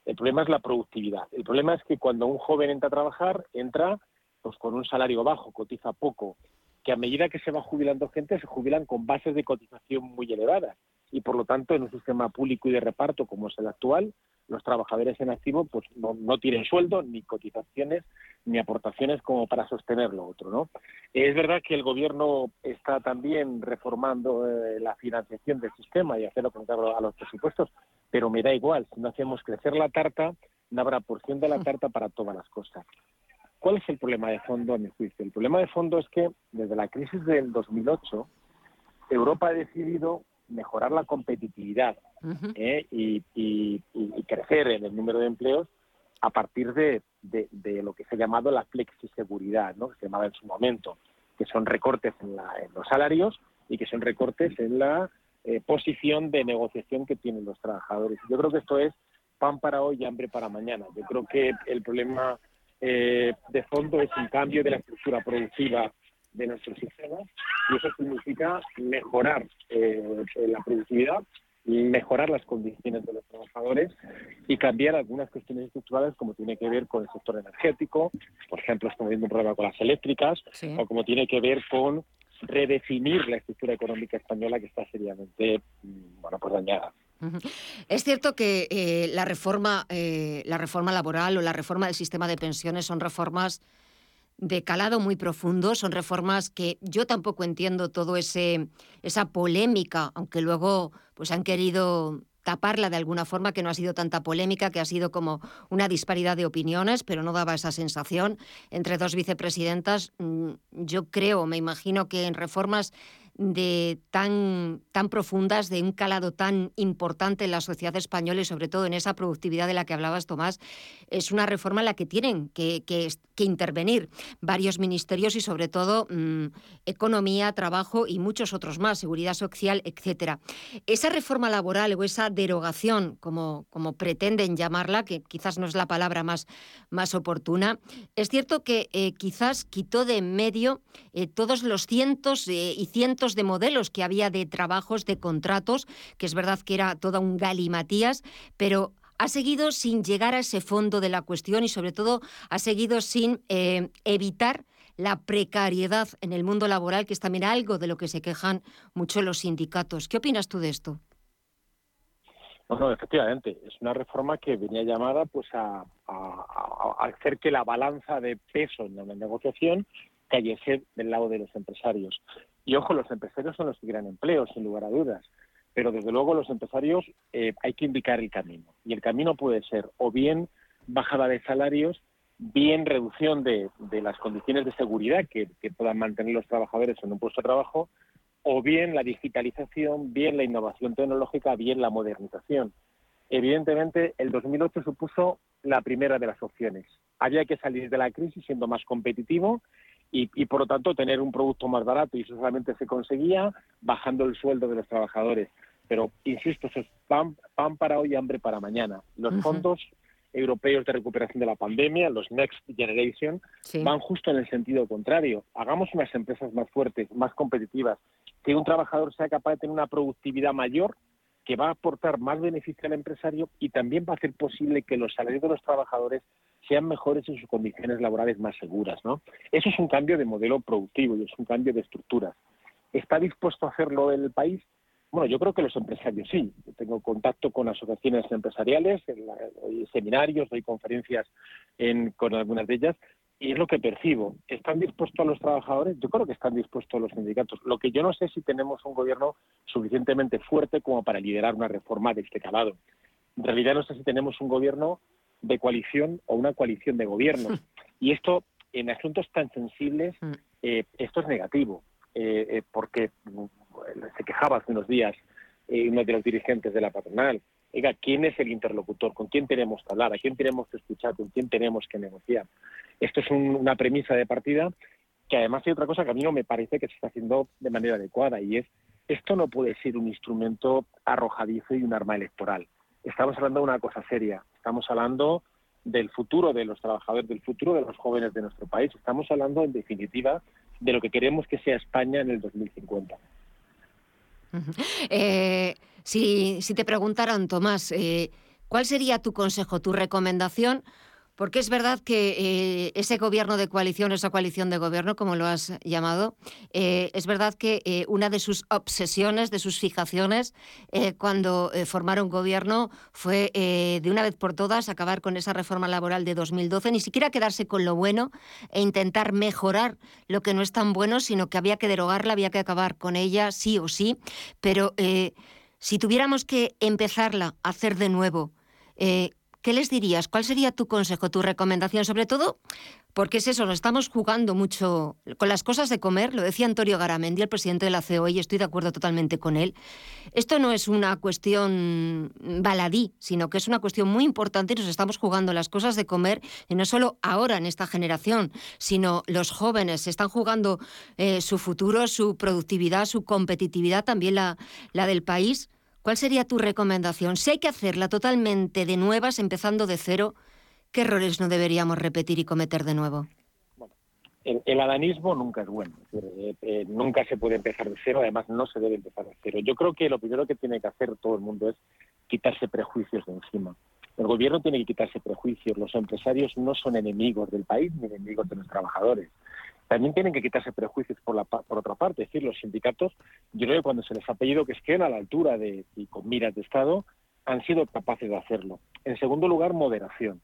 El problema es la productividad. El problema es que cuando un joven entra a trabajar, entra pues con un salario bajo, cotiza poco, que a medida que se va jubilando gente, se jubilan con bases de cotización muy elevadas y por lo tanto en un sistema público y de reparto como es el actual, los trabajadores en activo pues no, no tienen sueldo, ni cotizaciones, ni aportaciones como para sostener lo otro. ¿no? Es verdad que el Gobierno está también reformando eh, la financiación del sistema y hacerlo con a los presupuestos, pero me da igual, si no hacemos crecer la tarta, no habrá porción de la tarta para todas las cosas. ¿Cuál es el problema de fondo, a mi juicio? El problema de fondo es que desde la crisis del 2008, Europa ha decidido mejorar la competitividad ¿eh? y, crecer en el número de empleos a partir de, lo que se ha llamado la flexiseguridad, ¿no? que se llamaba en su momento, que son recortes en, los salarios y que son recortes en la eh, posición de negociación que tienen los trabajadores. Yo creo que esto es pan para hoy y hambre para mañana. Yo creo que el problema eh, de fondo es un cambio de la estructura productiva de nuestros sistemas y eso significa mejorar eh, la productividad, mejorar las condiciones de los trabajadores y cambiar algunas cuestiones estructurales como tiene que ver con el sector energético, por ejemplo, estamos viendo un problema con las eléctricas, o como tiene que ver con redefinir la estructura económica española que está seriamente mm, bueno, pues dañada. Es cierto que eh, la reforma, eh, la reforma laboral o la reforma del sistema de pensiones son reformas de calado muy profundo, son reformas que yo tampoco entiendo todo ese esa polémica, aunque luego pues han querido taparla de alguna forma, que no ha sido tanta polémica, que ha sido como una disparidad de opiniones, pero no daba esa sensación entre dos vicepresidentas. Mm, yo creo, me imagino que en reformas de tan, tan profundas, de un calado tan importante en la sociedad española y sobre todo en esa productividad de la que hablabas, Tomás, es una reforma en la que tienen que, que, intervenir varios ministerios y sobre todo mm, economía, trabajo y muchos otros más, seguridad social, etcétera. Esa reforma laboral o esa derogación, como, como pretenden llamarla, que quizás no es la palabra más, más oportuna, es cierto que eh, quizás quitó de en medio eh, todos los cientos eh, y cientos de modelos que había de trabajos, de contratos, que es verdad que era toda un galimatías, pero ha seguido sin llegar a ese fondo de la cuestión y sobre todo ha seguido sin eh, evitar la precariedad en el mundo laboral, que es también algo de lo que se quejan mucho los sindicatos. ¿Qué opinas tú de esto? Bueno, efectivamente, es una reforma que venía llamada pues a, hacer que la balanza de peso en la negociación cayese del lado de los empresarios. Y ojo, los empresarios son los que crean empleo, sin lugar a dudas. Pero desde luego los empresarios eh, hay que indicar el camino. Y el camino puede ser o bien bajada de salarios, bien reducción de, las condiciones de seguridad que, puedan mantener los trabajadores en un puesto de trabajo, o bien la digitalización, bien la innovación tecnológica, bien la modernización. Evidentemente, el 2008 supuso la primera de las opciones. Había que salir de la crisis siendo más competitivo y, por lo tanto tener un producto más barato y eso solamente se conseguía bajando el sueldo de los trabajadores. Pero, insisto, eso es pan, para hoy y hambre para mañana. Los fondos europeos de recuperación de la pandemia, los Next Generation, van justo en el sentido contrario. Hagamos unas empresas más fuertes, más competitivas, que un trabajador sea capaz de tener una productividad mayor que va a aportar más beneficio al empresario y también va a hacer posible que los salarios de los trabajadores sean mejores en sus condiciones laborales más seguras. ¿no? Eso es un cambio de modelo productivo y es un cambio de estructuras. ¿Está dispuesto a hacerlo el país? Bueno, yo creo que los empresarios sí. tengo contacto con asociaciones empresariales, doy seminarios, doy conferencias con algunas de ellas y es lo que percibo. ¿Están dispuestos los trabajadores? Yo creo que están dispuestos los sindicatos. Lo que yo no sé es si tenemos un gobierno suficientemente fuerte como para liderar una reforma de este calado. En realidad no sé si tenemos un gobierno de coalición o una coalición de gobierno. Y esto, en asuntos tan sensibles, mm. eh, esto es negativo, eh, eh, porque mm, se quejaba hace unos días uno de los dirigentes de la patronal. Oiga, ¿quién es el interlocutor? ¿Con quién tenemos que hablar? ¿A quién tenemos que escuchar? ¿Con quién tenemos que negociar? Esto es una premisa de partida que además hay otra cosa que a mí no me parece que se está haciendo de manera adecuada y es esto no puede ser un instrumento arrojadizo y un arma electoral. Estamos hablando de una cosa seria. Estamos hablando del futuro de los trabajadores, del futuro de los jóvenes de nuestro país. Estamos hablando, en definitiva, de lo que queremos que sea España en el 2050. Eh, si, te preguntaran, Tomás, eh, ¿cuál sería tu consejo, tu recomendación Porque es verdad que eh, ese gobierno de coalición, esa coalición de gobierno, como lo has llamado, eh, es verdad que eh, una de sus obsesiones, de sus fijaciones, cuando formaron gobierno, fue de una vez por todas acabar con esa reforma laboral de 2012, ni siquiera quedarse con lo bueno e intentar mejorar lo que no es tan bueno, sino que había que derogarla, había que acabar con ella, sí o sí. Pero si tuviéramos que empezarla a hacer de nuevo, ¿qué les dirías? ¿Cuál sería tu consejo, tu recomendación? Sobre todo, porque es eso, nos estamos jugando mucho con las cosas de comer, lo decía Antonio Garamendi, el presidente de la CEO, y estoy de acuerdo totalmente con él. Esto no es una cuestión baladí, sino que es una cuestión muy importante y nos estamos jugando las cosas de comer, y no solo ahora en esta generación, sino los jóvenes se están jugando eh, su futuro, su productividad, su competitividad, también la, la del país. ¿Cuál sería tu recomendación? Si hay que hacerla totalmente de nuevas, empezando de cero, ¿qué errores no deberíamos repetir y cometer de nuevo? el, adanismo nunca es bueno, eh, eh, nunca se puede empezar de cero, además no se debe empezar de cero. Yo creo que lo primero que tiene que hacer todo el mundo es quitarse prejuicios de encima. El gobierno tiene que quitarse prejuicios, los empresarios no son enemigos del país ni enemigos de los trabajadores también tienen que quitarse prejuicios por, la, por otra parte. Es decir, los sindicatos, yo creo que cuando se les ha pedido que estén a la altura de, y con miras de Estado, han sido capaces de hacerlo. En segundo lugar, moderación.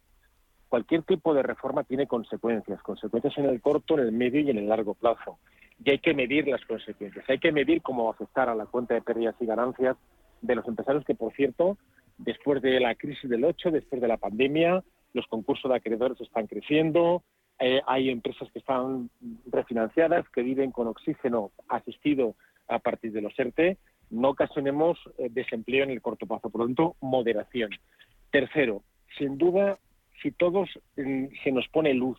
Cualquier tipo de reforma tiene consecuencias, consecuencias en el corto, en el medio y en el largo plazo. Y hay que medir las consecuencias. Hay que medir cómo va a afectar a la cuenta de pérdidas y ganancias de los empresarios que, por cierto, después de la crisis del 8, después de la pandemia, los concursos de acreedores están creciendo, eh, hay empresas que están refinanciadas, que viven con oxígeno asistido a partir de los ERTE. No ocasionemos eh, desempleo en el corto plazo. Por lo tanto, moderación. Tercero, sin duda, si todos mm, se nos pone luz,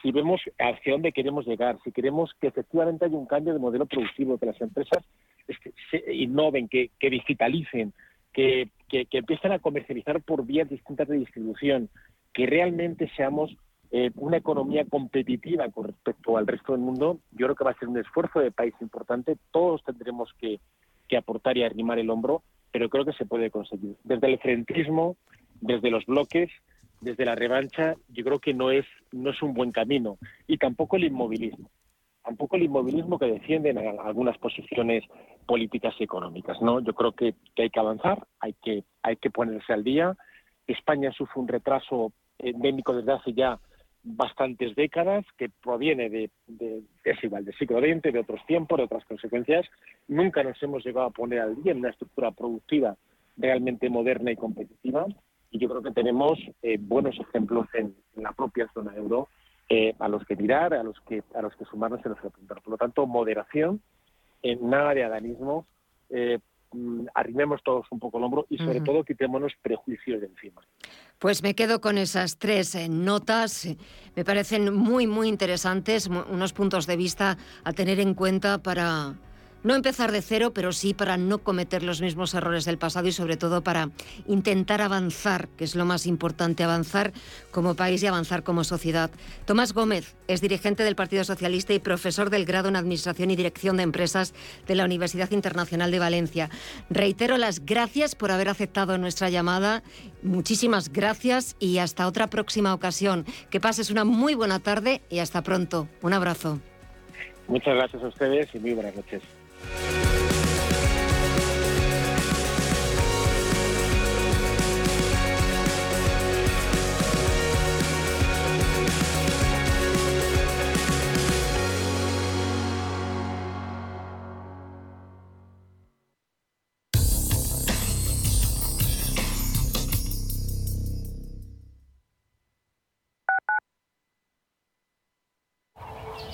si vemos hacia dónde queremos llegar, si queremos que efectivamente haya un cambio de modelo productivo, que las empresas se innoven, que, digitalicen, que, que empiecen a comercializar por vías distintas de distribución, que realmente seamos eh, una economía competitiva con respecto al resto del mundo, yo creo que va a ser un esfuerzo de país importante. Todos tendremos que, aportar y arrimar el hombro, pero creo que se puede conseguir. Desde el frentismo, desde los bloques, desde la revancha, yo creo que no es, no es un buen camino. Y tampoco el inmovilismo. Tampoco el inmovilismo que defienden algunas posiciones políticas y económicas. ¿no? Yo creo que, hay que avanzar, hay que, hay que ponerse al día. España sufre un retraso endémico desde hace ya bastantes décadas, que proviene de, es igual, del siglo XX, de otros tiempos, de otras consecuencias. Nunca nos hemos llegado a poner al día en una estructura productiva realmente moderna y competitiva. Y yo creo que tenemos eh, buenos ejemplos en, la propia zona euro eh, a los que mirar, a los que, a los que sumarnos y a los que apuntar. Por lo tanto, moderación, en nada de adanismo, eh, Mm, arrimemos todos un poco el hombro y sobre todo quitémonos prejuicios de encima. Pues me quedo con esas tres eh, notas. Me parecen muy, muy interesantes, unos puntos de vista a tener en cuenta para no empezar de cero, pero sí para no cometer los mismos errores del pasado y sobre todo para intentar avanzar, que es lo más importante, avanzar como país y avanzar como sociedad. Tomás Gómez es dirigente del Partido Socialista y profesor del grado en Administración y Dirección de Empresas de la Universidad Internacional de Valencia. Reitero las gracias por haber aceptado nuestra llamada. Muchísimas gracias y hasta otra próxima ocasión. Que pases una muy buena tarde y hasta pronto. Un abrazo. Muchas gracias a ustedes y muy buenas noches.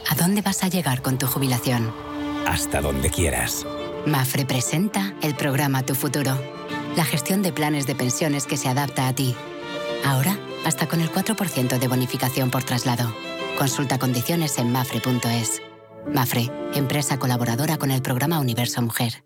¿A dónde vas a llegar con tu jubilación? Hasta donde quieras. Mafre presenta el programa Tu Futuro, la gestión de planes de pensiones que se adapta a ti. Ahora, hasta con el 4% de bonificación por traslado. Consulta condiciones en mafre.es. Mafre, empresa colaboradora con el programa Universo Mujer.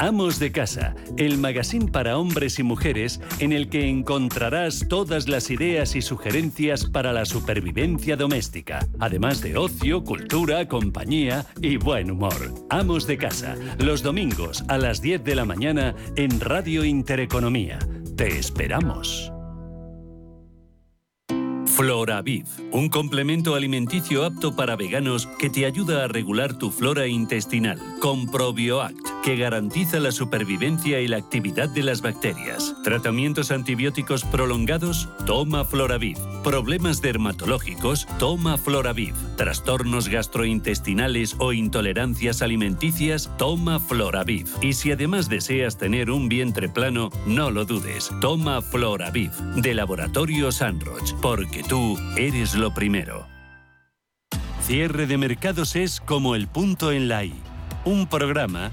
Amos de Casa, el magazine para hombres y mujeres en el que encontrarás todas las ideas y sugerencias para la supervivencia doméstica, además de ocio, cultura, compañía y buen humor. Amos de Casa, los domingos a las 10 de la mañana en Radio Intereconomía. Te esperamos. Floraviv, un complemento alimenticio apto para veganos que te ayuda a regular tu flora intestinal, con ProbioAct, que garantiza la supervivencia y la actividad de las bacterias. Tratamientos antibióticos prolongados, toma Floraviv. Problemas dermatológicos, toma Floraviv. Trastornos gastrointestinales o intolerancias alimenticias, toma Floraviv. Y si además deseas tener un vientre plano, no lo dudes, toma Floraviv, de Laboratorio Sanroch, porque tú eres lo primero. Cierre de mercados es como el punto en la I, un programa